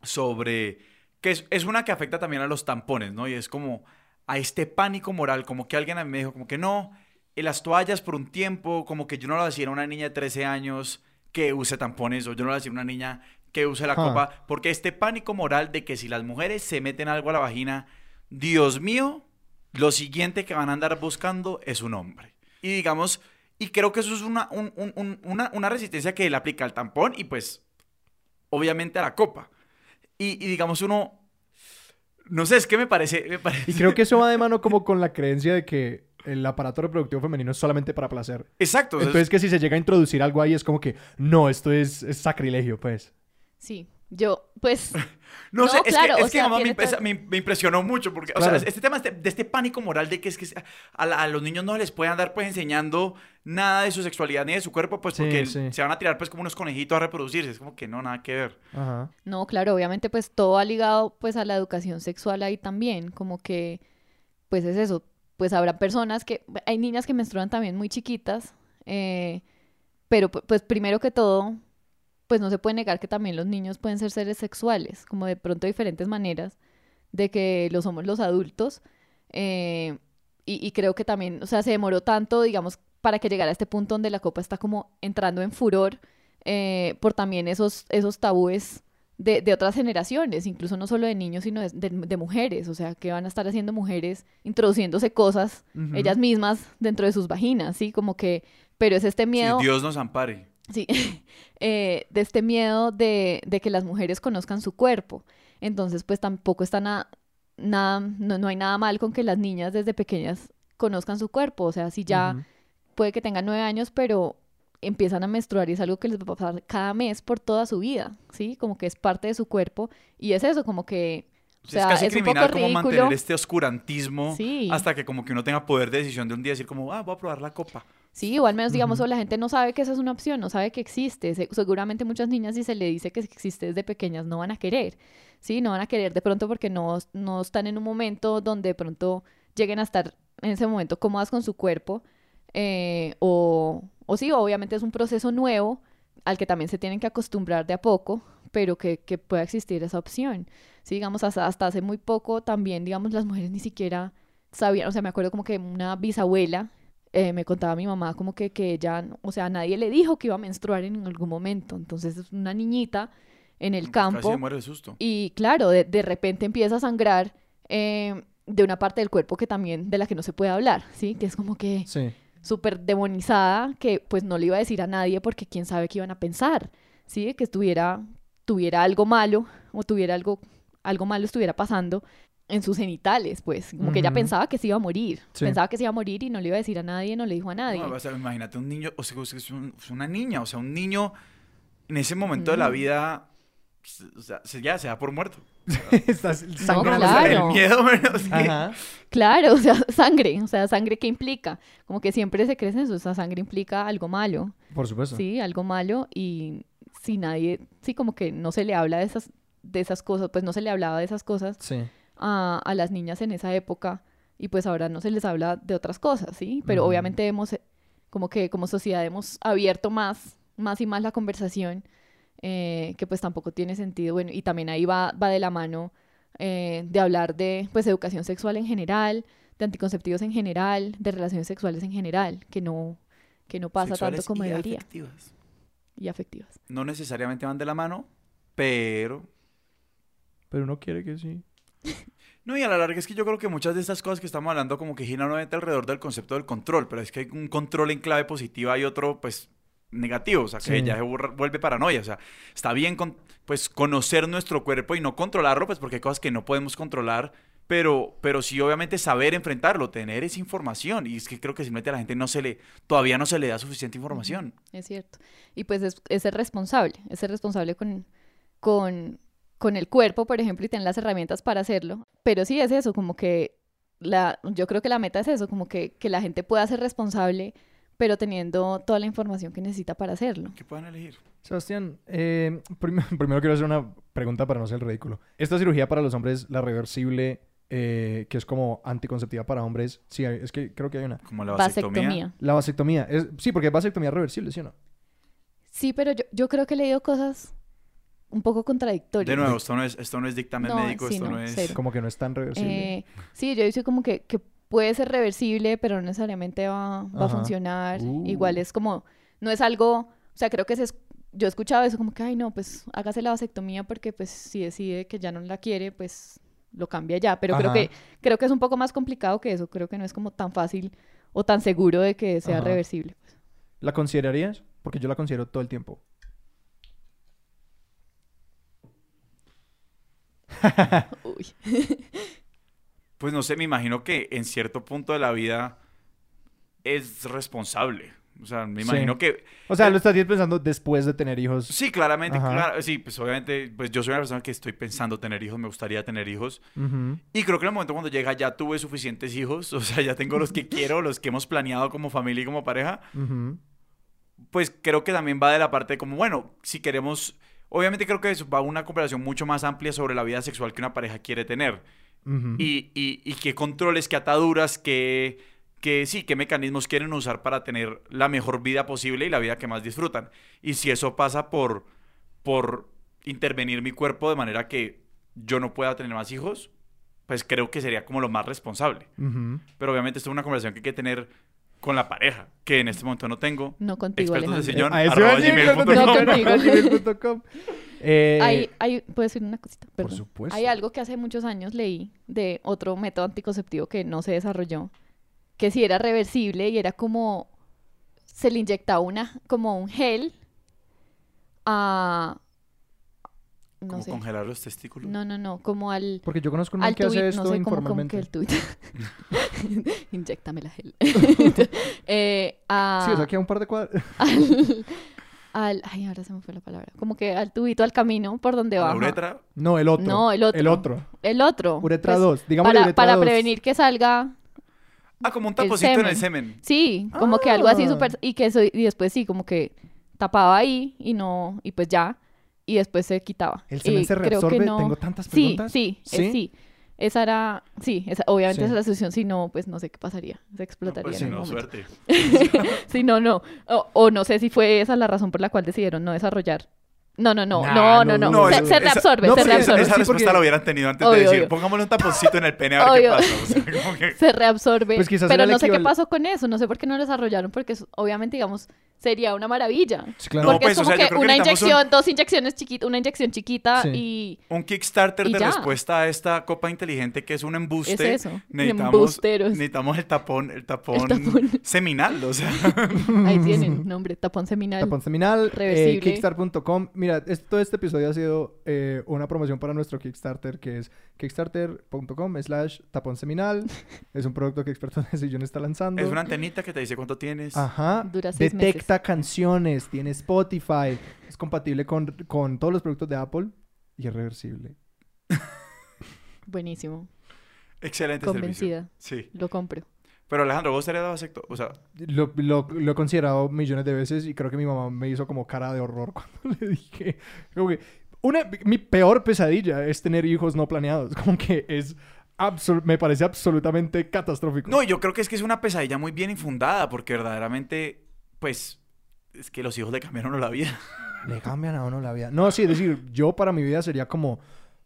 sobre que es, es una que afecta también a los tampones, ¿no? Y es como a este pánico moral, como que alguien me dijo, como que no, en las toallas por un tiempo, como que yo no lo decía a una niña de 13 años que use tampones, o yo no lo decía a una niña que use la Ah. copa, porque este pánico moral de que si las mujeres se meten algo a la vagina, Dios mío, lo siguiente que van a andar buscando es un hombre. Y digamos, y creo que eso es una, un- un- un- una, una resistencia que le aplica al tampón y pues obviamente a la copa. Y, y digamos uno, no sé, es que me parece... Me parece Y creo que eso va de mano como con la creencia de que el aparato reproductivo femenino es solamente para placer. Exacto. Entonces que si se llega a introducir algo ahí es como que, no, esto es, es sacrilegio, pues. Sí, yo, pues, [LAUGHS] No, No, sé, es claro, que, o es que sea, jamás me, tiene impresa- todo- me, me impresionó mucho porque, o sea, este tema este- de este pánico moral de que es que a, la- a los niños no les pueden andar pues enseñando nada de su sexualidad ni de su cuerpo, pues Sí, porque sí. se van a tirar pues como unos conejitos a reproducirse, es como que no, nada que ver. Ajá. no, claro, obviamente pues todo ha ligado pues a la educación sexual ahí también, como que, pues es eso, pues habrá personas que, hay niñas que menstruan también muy chiquitas, eh, pero pu- pues primero que todo, pues no se puede negar que también los niños pueden ser seres sexuales, como de pronto diferentes maneras de que lo somos los adultos. eh, y, y creo que también, o sea, se demoró tanto, digamos, para que llegara a este punto donde la copa está como entrando en furor eh, por también esos, esos tabúes de, de otras generaciones, incluso no solo de niños, sino de, de- de mujeres, o sea, que van a estar haciendo mujeres introduciéndose cosas ellas mismas dentro de sus vaginas, ¿sí? Como que, pero es este miedo... Si Dios nos ampare. Sí, [LAUGHS] eh, de este miedo de, de que las mujeres conozcan su cuerpo. Entonces, pues tampoco está na- nada, no, no hay nada mal con que las niñas desde pequeñas conozcan su cuerpo. O sea, si ya puede que tengan nueve años, pero empiezan a menstruar y es algo que les va a pasar cada mes por toda su vida, ¿sí? Como que es parte de su cuerpo. Y es eso, como que, o es casi es un criminal poco como ridículo. mantener este oscurantismo Sí. hasta que como que uno tenga poder de decisión de un día decir como, ah, voy a probar la copa. Sí, o al menos, digamos, Ujú. o la gente no sabe que esa es una opción, no sabe que existe. Se- seguramente muchas niñas, si se le dice que existe desde pequeñas, no van a querer, ¿sí? No van a querer de pronto porque no, no están en un momento donde de pronto lleguen a estar en ese momento cómodas con su cuerpo. eh, o, o sí, obviamente es un proceso nuevo al que también se tienen que acostumbrar de a poco, pero que, que pueda existir esa opción. Sí, digamos, hasta, hasta hace muy poco también, digamos, las mujeres ni siquiera sabían, o sea, me acuerdo como que una bisabuela eh, me contaba mi mamá como que, que ella, o sea, nadie le dijo que iba a menstruar en algún momento. Entonces, es una niñita en el campo se muere de susto. y claro, de, de repente empieza a sangrar eh, de una parte del cuerpo que también, de la que no se puede hablar, ¿sí? Que es como que Sí. súper demonizada, que pues no le iba a decir a nadie porque quién sabe qué iban a pensar, ¿sí? Que estuviera, tuviera algo malo o tuviera algo, algo malo estuviera pasando en sus genitales, pues, como que ella pensaba que se iba a morir, Sí. pensaba que se iba a morir y no le iba a decir a nadie, no le dijo a nadie. No, o sea, imagínate un niño, o sea, es, un- es una niña, o sea, un niño en ese momento de la vida, o sea, se, ya se da por muerto. [LAUGHS] Estás No, sangrando. O sea, claro. el miedo, [LAUGHS] pero sí. Ajá. Claro, o sea, [LAUGHS] sangre, o sea, sangre que implica, como que siempre se crece eso, esa sangre implica algo malo, Por supuesto. sí, algo malo y si nadie, sí, como que no se le habla de esas, de esas cosas, pues no se le hablaba de esas cosas Sí. A, a las niñas en esa época y pues ahora no se les habla de otras cosas, ¿sí? Pero obviamente hemos, eh, como que como sociedad hemos abierto más, más y más la conversación, eh, que pues tampoco tiene sentido, bueno, y también ahí va, va de la mano eh, de hablar de pues educación sexual en general, de anticonceptivos en general, de relaciones sexuales en general, que no, que no pasa Sexuales tanto como y debería, afectivas. y afectivas. No necesariamente van de la mano, pero... Pero uno quiere que sí. [LAUGHS] No, y a la larga es que yo creo que muchas de estas cosas que estamos hablando como que giran nuevamente alrededor del concepto del control, pero es que hay un control en clave positiva y otro, pues, negativo, o sea, que Sí. ya se vuelve paranoia, o sea, está bien, con, pues, conocer nuestro cuerpo y no controlarlo, pues, porque hay cosas que no podemos controlar, pero, pero sí, obviamente, saber enfrentarlo, tener esa información, y es que creo que simplemente a la gente no se le, todavía no se le da suficiente información. Es cierto. Y pues es, es ser responsable, es ser responsable con, con, con el cuerpo, por ejemplo, y tener las herramientas para hacerlo. Pero sí es eso, como que la, yo creo que la meta es eso, como que, que la gente pueda ser responsable, pero teniendo toda la información que necesita para hacerlo. ¿Qué pueden elegir? Sebastián, eh, prim- [LAUGHS] primero quiero hacer una pregunta para no ser el ridículo. Esta cirugía para los hombres, la reversible, eh, que es como anticonceptiva para hombres, sí, es que creo que hay una. Como la vasectomía. Vasectomía. La vasectomía, es, sí, porque es vasectomía reversible, ¿sí o no? Sí, pero yo, yo creo que he leído cosas un poco contradictorio. De nuevo, esto no es, esto no es dictamen No, médico, sí, esto no, no, es... cero. Como que no es tan reversible. Eh, sí, yo dice como que, que puede ser reversible, pero no necesariamente va, va a funcionar. Uh. Igual es como, no es algo, o sea, creo que se es- yo he escuchado eso como que, ay, no, pues hágase la vasectomía porque pues si decide que ya no la quiere, pues lo cambia ya. Pero creo que, creo que es un poco más complicado que eso. Creo que no es como tan fácil o tan seguro de que sea Ajá. reversible. ¿La considerarías? Porque yo la considero todo el tiempo. Uy. [LAUGHS] Pues no sé, me imagino que en cierto punto de la vida es responsable. O sea, me Sí. imagino que... O sea, Eh, lo estás pensando después de tener hijos. Sí, claramente, sí, pues obviamente, pues yo soy una persona que estoy pensando tener hijos, me gustaría tener hijos. Ujú. Y creo que en el momento cuando llega ya tuve suficientes hijos, [LAUGHS] o sea, ya tengo los que quiero, los que hemos planeado como familia y como pareja, Ujú. pues creo que también va de la parte de como, bueno, si queremos, obviamente creo que eso va a una conversación mucho más amplia sobre la vida sexual que una pareja quiere tener. Y, y, y qué controles, qué ataduras, qué, qué, sí, qué mecanismos quieren usar para tener la mejor vida posible y la vida que más disfrutan. Y si eso pasa por, por intervenir mi cuerpo de manera que yo no pueda tener más hijos, pues creo que sería como lo más responsable. Pero obviamente esto es una conversación que hay que tener con la pareja, que en este momento no tengo. No contigo, Expertos de Alejandro. sillón, no contigo. gmail.com. [LAUGHS] Eh, Hay, hay, ¿Puedo decir una cosita? Perdón. supuesto. Hay algo que hace muchos años leí de otro método anticonceptivo que no se desarrolló, que sí era reversible y era como, se le inyectaba una, como un gel a, no sé, congelar los testículos. no, no, no, como al, Porque yo conozco un al que hace esto no sé, como, como que informalmente. el tuit. [LAUGHS] Inyéctame la gel. [LAUGHS] [LAUGHS] eh, a, Sí, o sea, que a un par de cuadros. al, al- ay, ahora se me fue la palabra, como que al tubito, al camino por donde La baja. uretra, No, el otro. No, el otro. El otro. El otro. Uretra pues, 2. Digamos para, uretra para 2. prevenir que salga ah, como un El taponcito en el semen. Sí, como que algo así Ah. súper... Y que eso, y después sí, como que tapaba ahí y no... Y pues ya. Y después se quitaba. ¿El semen Y se creo que reabsorbe? no- Tengo tantas Sí, preguntas. sí, ¿Sí? eh, sí. Esa era... Sí, esa, obviamente Sí. esa es la solución. Si no, pues no sé qué pasaría. Se No, explotaría pues en si no, momento. suerte. [LAUGHS] Sí, no, no. O, o no sé si fue esa la razón por la cual decidieron no desarrollar. No, no, no. Nah, no, no, no, se, se reabsorbe, se esa- Esa, reabsorbe. esa Sí, respuesta porque- la hubieran tenido antes Obvio, de decir, obvio. pongámosle un taponcito en el pene a ver Obvio. qué pasa. O sea, como que- [LAUGHS] se reabsorbe. Pues quizás pero no sé qué pasó con eso, no sé por qué no lo desarrollaron, porque es- obviamente, digamos, sería una maravilla. Sí, claro. No, porque pues, es o como sea, que una un- inyección, dos inyecciones chiquitas, una inyección chiquita Sí. y Un Kickstarter Y de ya. respuesta a esta copa inteligente que es un embuste. es eso. Necesitamos, Embusteros. necesitamos el tapón, el tapón, tapón. [LAUGHS] seminal, o sea. Ahí tienen nombre, tapón seminal. Tapón seminal, eh, Reversible. kickstarter.com. Mira, es- todo este episodio ha sido eh, una promoción para nuestro Kickstarter, que es kickstarter.com slash tapón seminal. [LAUGHS] es un producto que Expertos de Sillón está lanzando. es una antenita que te dice cuánto tienes. Ajá. Dura seis Detecta canciones, tiene Spotify, es compatible con, con todos los productos de Apple y es reversible. Buenísimo. Excelente servicio. Convencida. Sí. Lo compro. Pero Alejandro, ¿vos te le dabas secto? O sea, Lo, lo- lo he considerado millones de veces y creo que mi mamá me hizo como cara de horror [LAUGHS] cuando le dije. Como que una, mi peor pesadilla es tener hijos no planeados. Como que es. absol- me parece absolutamente catastrófico. no, yo creo que es que es una pesadilla muy bien infundada, porque verdaderamente, pues, es que los hijos le cambiaron la vida. [LAUGHS] Le cambian a uno la vida. No, sí, es decir, yo para mi vida sería como.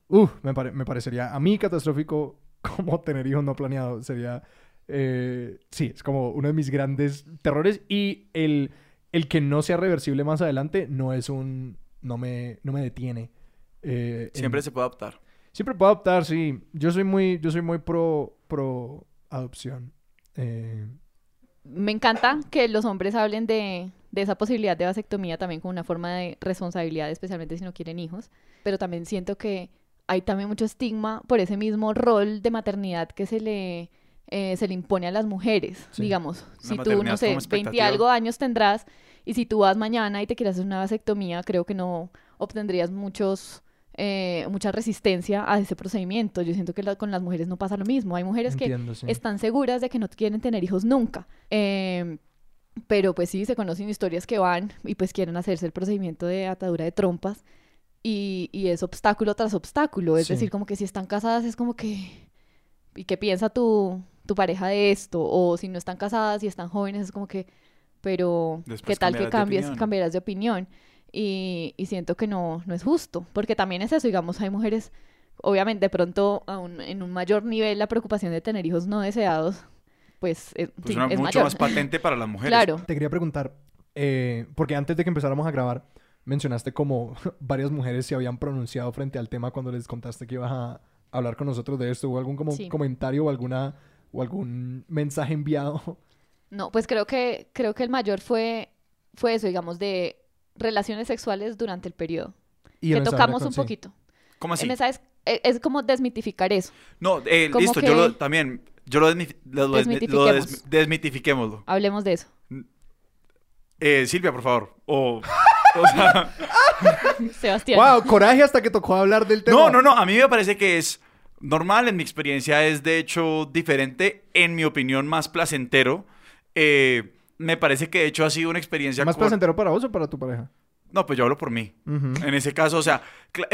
Uf, me, pare- me parecería a mí catastrófico [LAUGHS] como tener hijos no planeados. Sería. Eh, sí, es como uno de mis grandes terrores. Y el, el que no sea reversible más adelante no es un. No me, no me detiene. Eh, en- Siempre se puede adaptar. Siempre puedo adoptar, sí. Yo soy muy, yo soy muy pro, pro adopción. Eh, Me encanta que los hombres hablen de, de esa posibilidad de vasectomía también como una forma de responsabilidad, especialmente si no quieren hijos. Pero también siento que hay también mucho estigma por ese mismo rol de maternidad que se le, eh, se le impone a las mujeres. Sí. Digamos, si tú, no sé, como 20 y expectativa. algo años tendrás y si tú vas mañana y te quieres hacer una vasectomía, creo que no obtendrías muchos... eh, mucha resistencia a ese procedimiento. Yo siento que la- con las mujeres no pasa lo mismo. Hay mujeres que sí. están seguras de que no quieren tener hijos nunca. Eh, pero pues sí, se conocen historias que van y pues quieren hacerse el procedimiento de atadura de trompas y, y es obstáculo tras obstáculo. Es Sí. decir, como que si están casadas es como que... ¿Y qué piensa tu, tu pareja de esto? O si no están casadas y están jóvenes es como que... Pero, Después ¿qué tal que de cambies, opinión. cambiarás de opinión? y, y siento que no, no es justo, porque también es eso, digamos, hay mujeres, obviamente de pronto aún en un mayor nivel la preocupación de tener hijos no deseados, pues, es, Pues sí, una- es mucho mayor. más patente para las mujeres. Claro, Te quería preguntar, eh, porque antes de que empezáramos a grabar, mencionaste como [LAUGHS] varias mujeres se habían pronunciado frente al tema cuando les contaste que ibas a hablar con nosotros de esto. ¿Hubo algún como Sí. comentario o alguna o algún mensaje enviado? [LAUGHS] no, pues creo que, creo que el mayor fue, fue eso, digamos, de relaciones sexuales durante el periodo, Y el que tocamos con- un poquito. ¿Cómo así? El mensaje es, es- es como desmitificar eso. No, eh, listo, yo lo, también, yo lo, desmi- lo- lo desmi- lo Desmitifiquemos. des- desmitifiquémoslo. Hablemos de eso. Eh, Silvia, por favor. O, o [LAUGHS] sea, Sebastián. ¡Wow! Coraje hasta que tocó hablar del tema. no, no, no, a mí me parece que es normal, en mi experiencia es de hecho diferente, en mi opinión más placentero. Eh, me parece que de hecho ha sido una experiencia... ¿Más placentero para vos o para tu pareja? No, pues yo hablo por mí. Ujú. En ese caso, o sea,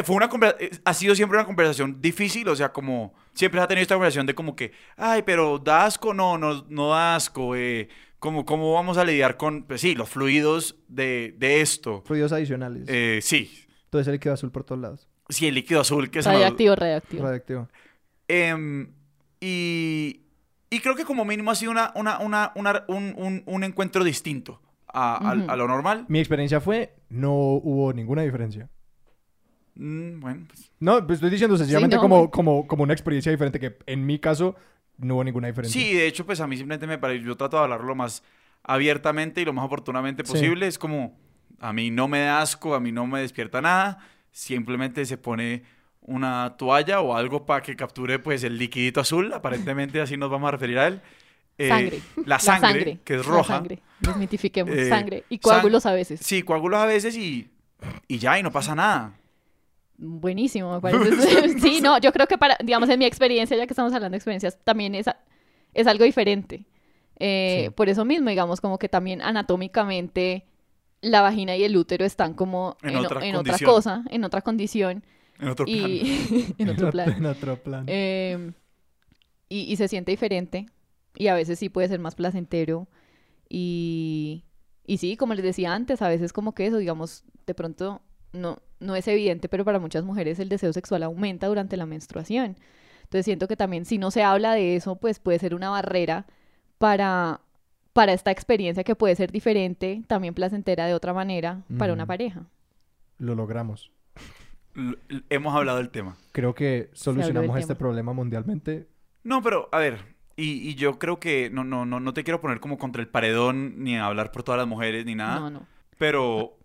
fue una eh, ha sido siempre una conversación difícil, o sea, como siempre se ha tenido esta conversación de como que, ay, pero da asco, no, no, no da asco, eh, como, ¿cómo vamos a lidiar con, pues sí, los fluidos de, de esto? Fluidos adicionales. Eh, sí, Entonces el líquido azul por todos lados. sí, el líquido azul que nos- Radioactivo, radioactivo. Radioactivo. Em, y, y creo que como mínimo ha sido una, una, una, una- un, un- un encuentro distinto a, al- Ujú. a lo normal. Mi experiencia fue, no hubo ninguna diferencia. Mm, bueno, pues, No, pues estoy diciendo sencillamente no, como, güey. como, como una experiencia diferente que en mi caso no hubo ninguna diferencia. Sí, de hecho, pues a mí simplemente me parece, yo trato de hablarlo lo más abiertamente y lo más oportunamente Sí. posible. Es como, a mí no me da asco, a mí no me despierta nada, simplemente se pone una toalla o algo para que capture pues el liquidito azul, aparentemente así nos vamos a referir a él. Eh, Sangre. La sangre, que es La roja. sangre. Desmitifiquemos. Eh, sangre. Y sang- coágulos a veces. Sí, coágulos a veces y, y ya, y no pasa nada. Buenísimo, me parece. [LAUGHS] [LAUGHS] sí, no, yo creo que para, digamos, en mi experiencia, ya que estamos hablando de experiencias, también es, es algo diferente. Eh, Sí. Por eso mismo, digamos, como que también anatómicamente la vagina y el útero están como En otra en otra condición. cosa, en otra condición En otro plan. y [LAUGHS] en otro plan. En otro plan. Eh, y, y se siente diferente. Y a veces sí puede ser más placentero. Y, y sí, como les decía antes, a veces como que eso, digamos, de pronto no, no es evidente, pero para muchas mujeres el deseo sexual aumenta durante la menstruación. Entonces siento que también si no se habla de eso, pues puede ser una barrera para, para esta experiencia que puede ser diferente, también placentera de otra manera para una pareja. Lo logramos. Hemos hablado del tema. Creo que solucionamos este tema. problema mundialmente. No, pero a ver, y, y yo creo que no, no, no, no te quiero poner como contra el paredón ni a hablar por todas las mujeres ni nada. No, no. Pero,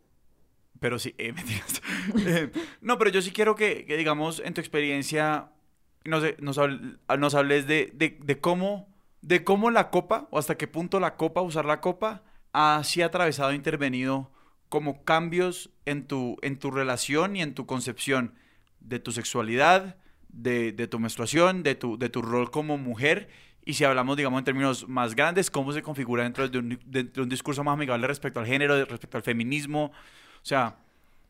pero sí, eh, [LAUGHS] mentiras. Eh, no, pero yo sí quiero que, que, digamos, en tu experiencia, no sé, nos, habl- nos hables de, de, de cómo, de cómo la copa, o hasta qué punto la copa, usar la copa, ha sí atravesado, intervenido como cambios en tu, en tu relación y en tu concepción de tu sexualidad, de, de tu menstruación, de tu, de tu rol como mujer. Y si hablamos, digamos, en términos más grandes, cómo se configura dentro de un, dentro de un discurso más amigable respecto al género, de- respecto al feminismo. O sea,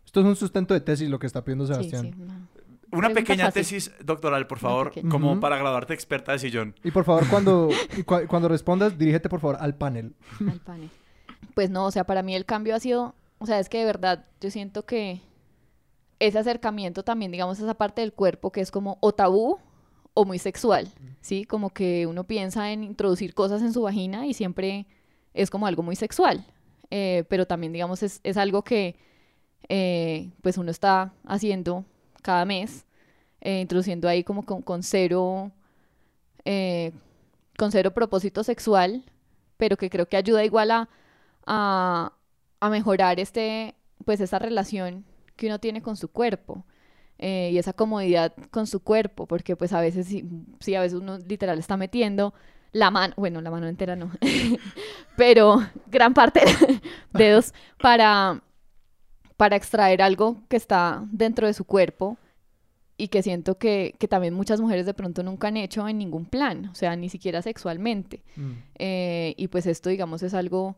Esto es un sustento de tesis lo que está pidiendo Sí, Sebastián. sí, no. una Pregunta pequeña fácil. tesis doctoral, por favor, como Ujú. para graduarte experta de sillón. Y por favor, cuando, y cua- cuando respondas, dirígete por favor al panel. al panel. Pues no, o sea, para mí el cambio ha sido, o sea, es que de verdad yo siento que ese acercamiento también, digamos, esa parte del cuerpo que es como o tabú o muy sexual, ¿sí? Como que uno piensa en introducir cosas en su vagina y siempre es como algo muy sexual, Eh, pero también, digamos, es, es algo que eh, pues uno está haciendo cada mes, eh, introduciendo ahí como con, con cero, con cero propósito sexual, pero que creo que ayuda igual a, a mejorar este, pues esa relación que uno tiene con su cuerpo eh, y esa comodidad con su cuerpo, porque pues a veces sí, sí, a veces uno literal está metiendo la mano, bueno, la mano entera no, [LAUGHS] pero gran parte de [LAUGHS] dedos para, para extraer algo que está dentro de su cuerpo y que siento que, que también muchas mujeres de pronto nunca han hecho en ningún plan, o sea, ni siquiera sexualmente. Mm. Eh, y pues esto, digamos, es algo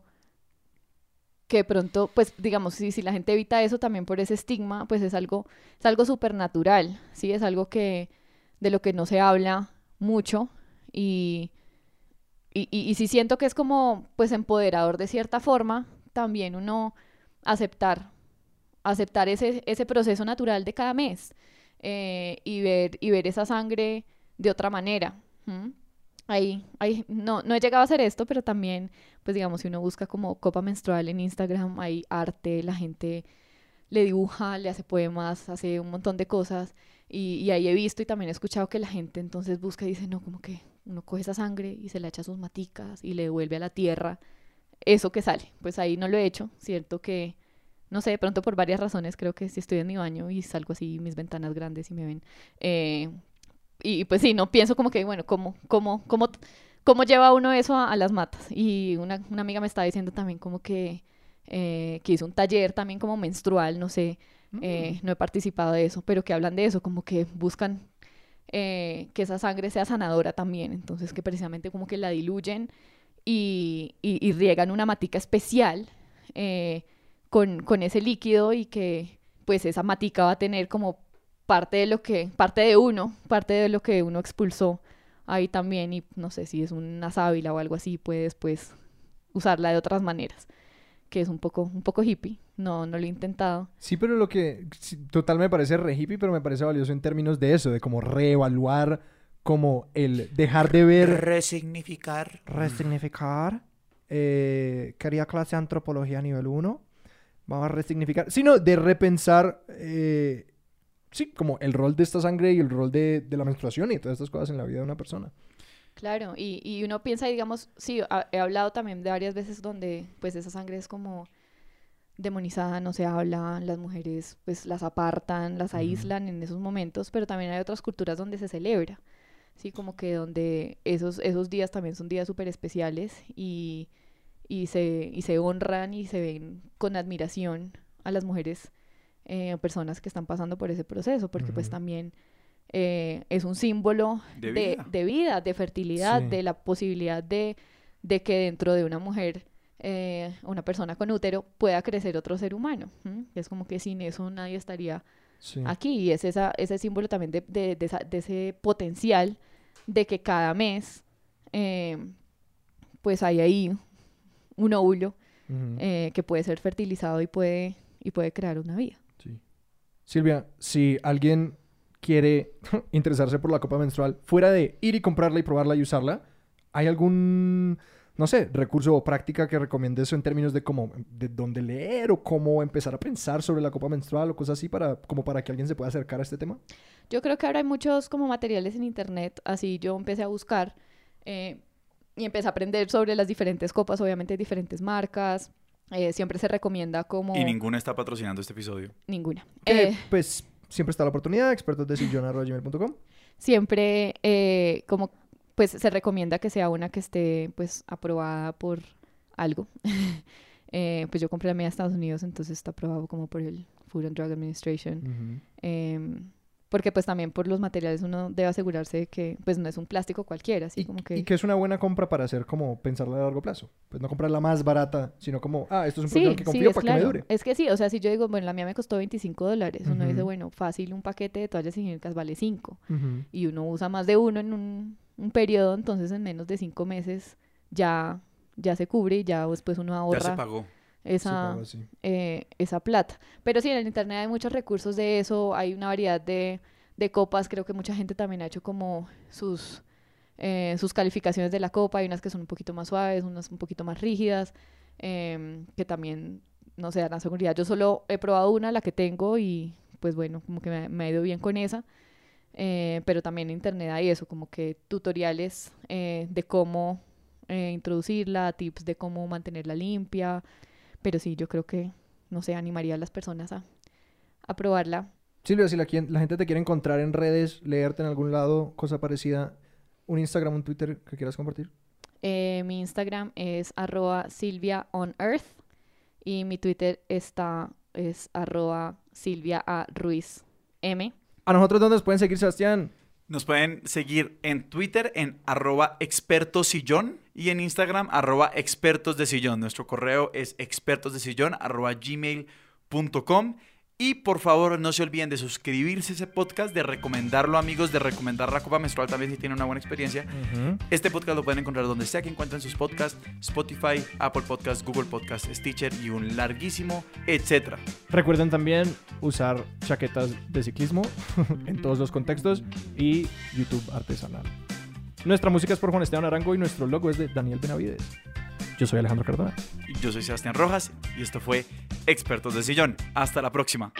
que de pronto, pues digamos, si, si la gente evita eso también por ese estigma, pues es algo, es algo supernatural, ¿sí? Es algo que, de lo que no se habla mucho y, y, y, sí siento que es como, pues empoderador de cierta forma, también uno aceptar, aceptar ese, ese proceso natural de cada mes eh, y, ver, y ver esa sangre de otra manera. Ahí, ahí, no, no he llegado a hacer esto, pero también, pues digamos, si uno busca como copa menstrual en Instagram, hay arte, la gente le dibuja, le hace poemas, hace un montón de cosas. Y, ahí he visto y también he escuchado que la gente entonces busca y dice, no, como que uno coge esa sangre y se la echa a sus maticas y le devuelve a la tierra eso que sale. Pues ahí no lo he hecho, cierto que, no sé, de pronto por varias razones, creo que si estoy en mi baño y salgo así, mis ventanas grandes y me ven, eh, y pues sí, no pienso como que, bueno, ¿cómo, cómo, cómo, cómo lleva uno eso a, las matas? Y una, una, amiga me estaba diciendo también como que, eh, que hizo un taller también como menstrual, no sé, eh, mm. no he participado de eso, pero que hablan de eso, como que buscan que esa sangre sea sanadora también, entonces que precisamente como que la diluyen y, y, riegan una matica especial eh, con, con, ese líquido y que pues esa matica va a tener como parte de lo que, parte de uno, parte de lo que uno expulsó ahí también y no sé si es una sábila o algo así, puede después usarla de otras maneras, que es un poco, un poco hippie, no, no lo he intentado. Sí, pero lo que total me parece re hippie, pero me parece valioso en términos de eso, de como reevaluar como el dejar de ver... Resignificar. Resignificar. Eh, quería clase de antropología nivel 1. Vamos a resignificar. Sino de repensar, eh, sí, como el rol de esta sangre y el rol de, de, la menstruación y todas estas cosas en la vida de una persona. Claro, y, y uno piensa, digamos, sí, he hablado también de varias veces donde pues esa sangre es como demonizada, no se habla, las mujeres pues las apartan, las aíslan en esos momentos, pero también hay otras culturas donde se celebra. Sí, como que donde esos, esos días también son días súper especiales y, y, se, y se honran y se ven con admiración a las mujeres, eh, personas que están pasando por ese proceso, porque pues también eh, es un símbolo de vida, de, fertilidad, de la posibilidad de, de, que dentro de una mujer, eh, una persona con útero, pueda crecer otro ser humano. Es como que sin eso nadie estaría aquí y es esa, ese símbolo también de, de, de ese potencial de que cada mes, pues hay ahí un óvulo que puede ser fertilizado y puede, y puede crear una vida. Silvia, si alguien quiere [LAUGHS] interesarse por la copa menstrual, fuera de ir y comprarla y probarla y usarla, ¿hay algún, no sé, recurso o práctica que recomiendes en términos de cómo, de dónde leer o cómo empezar a pensar sobre la copa menstrual o cosas así para, como para que alguien se pueda acercar a este tema? Yo creo que ahora hay muchos como materiales en internet, así yo empecé a buscar eh, y empecé a aprender sobre las diferentes copas, obviamente diferentes marcas. Eh, siempre se recomienda como... Y ninguna está patrocinando este episodio. Ninguna. Eh, pues siempre está la oportunidad, expertos de sillón.com. Siempre como pues se recomienda que sea una que esté pues aprobada por algo. [LAUGHS] pues yo compré la mía de Estados Unidos, entonces está aprobado como por el Food and Drug Administration porque pues también por los materiales uno debe asegurarse de que pues no es un plástico cualquiera, así y, como que... Y que es una buena compra para hacer como pensarla a largo plazo. Pues no comprar la más barata, sino como, ah, esto es un producto que confío para que me dure. Es que sí, o sea, si yo digo, bueno, la mía me costó 25 dólares, uno dice, bueno, fácil, un paquete de toallas higiénicas vale 5. Y uno usa más de uno en un, un, periodo, entonces en menos de 5 meses ya, ya se cubre y ya después uno ahorra. Ya se pagó esa, eh, esa plata. Pero sí, en el internet hay muchos recursos de eso, hay una variedad de, de copas, creo que mucha gente también ha hecho como sus, eh, sus calificaciones de la copa, hay unas que son un poquito más suaves, unas un poquito más rígidas, em, que también, no sé, dan seguridad. Yo solo he probado una, la que tengo, y pues bueno, como que me, ha ido bien con esa. Eh, pero también en internet hay eso, como que tutoriales de cómo introducirla, tips de cómo mantenerla limpia, pero sí, yo creo que, no sé, animaría a las personas a, a probarla. Silvia, si la, la, gente te quiere encontrar en redes, leerte en algún lado, cosa parecida, un Instagram, un Twitter que quieras compartir. Eh, mi Instagram es arroba Silvia on Earth y mi Twitter está es arroba Silvia a Ruiz M. ¿A nosotros dónde nos pueden seguir, Sebastián? Nos pueden seguir en Twitter en arroba expertosillón y en Instagram arroba expertos de sillón. Nuestro correo es expertosdesillón arroba gmail.com Y por favor, no se olviden de suscribirse a ese podcast, de recomendarlo, amigos, de recomendar la Copa Menstrual también si tienen una buena experiencia. Este podcast lo pueden encontrar donde sea que encuentren sus podcasts: Spotify, Apple Podcasts, Google Podcasts, Stitcher y un larguísimo, etcétera. Recuerden también usar chaquetas de ciclismo [LAUGHS] en todos los contextos y YouTube artesanal. Nuestra música es por Juan Esteban Arango y nuestro logo es de Daniel Benavides. Yo soy Alejandro Cardona. Yo soy Sebastián Rojas y esto fue Expertos de Sillón. Hasta la próxima.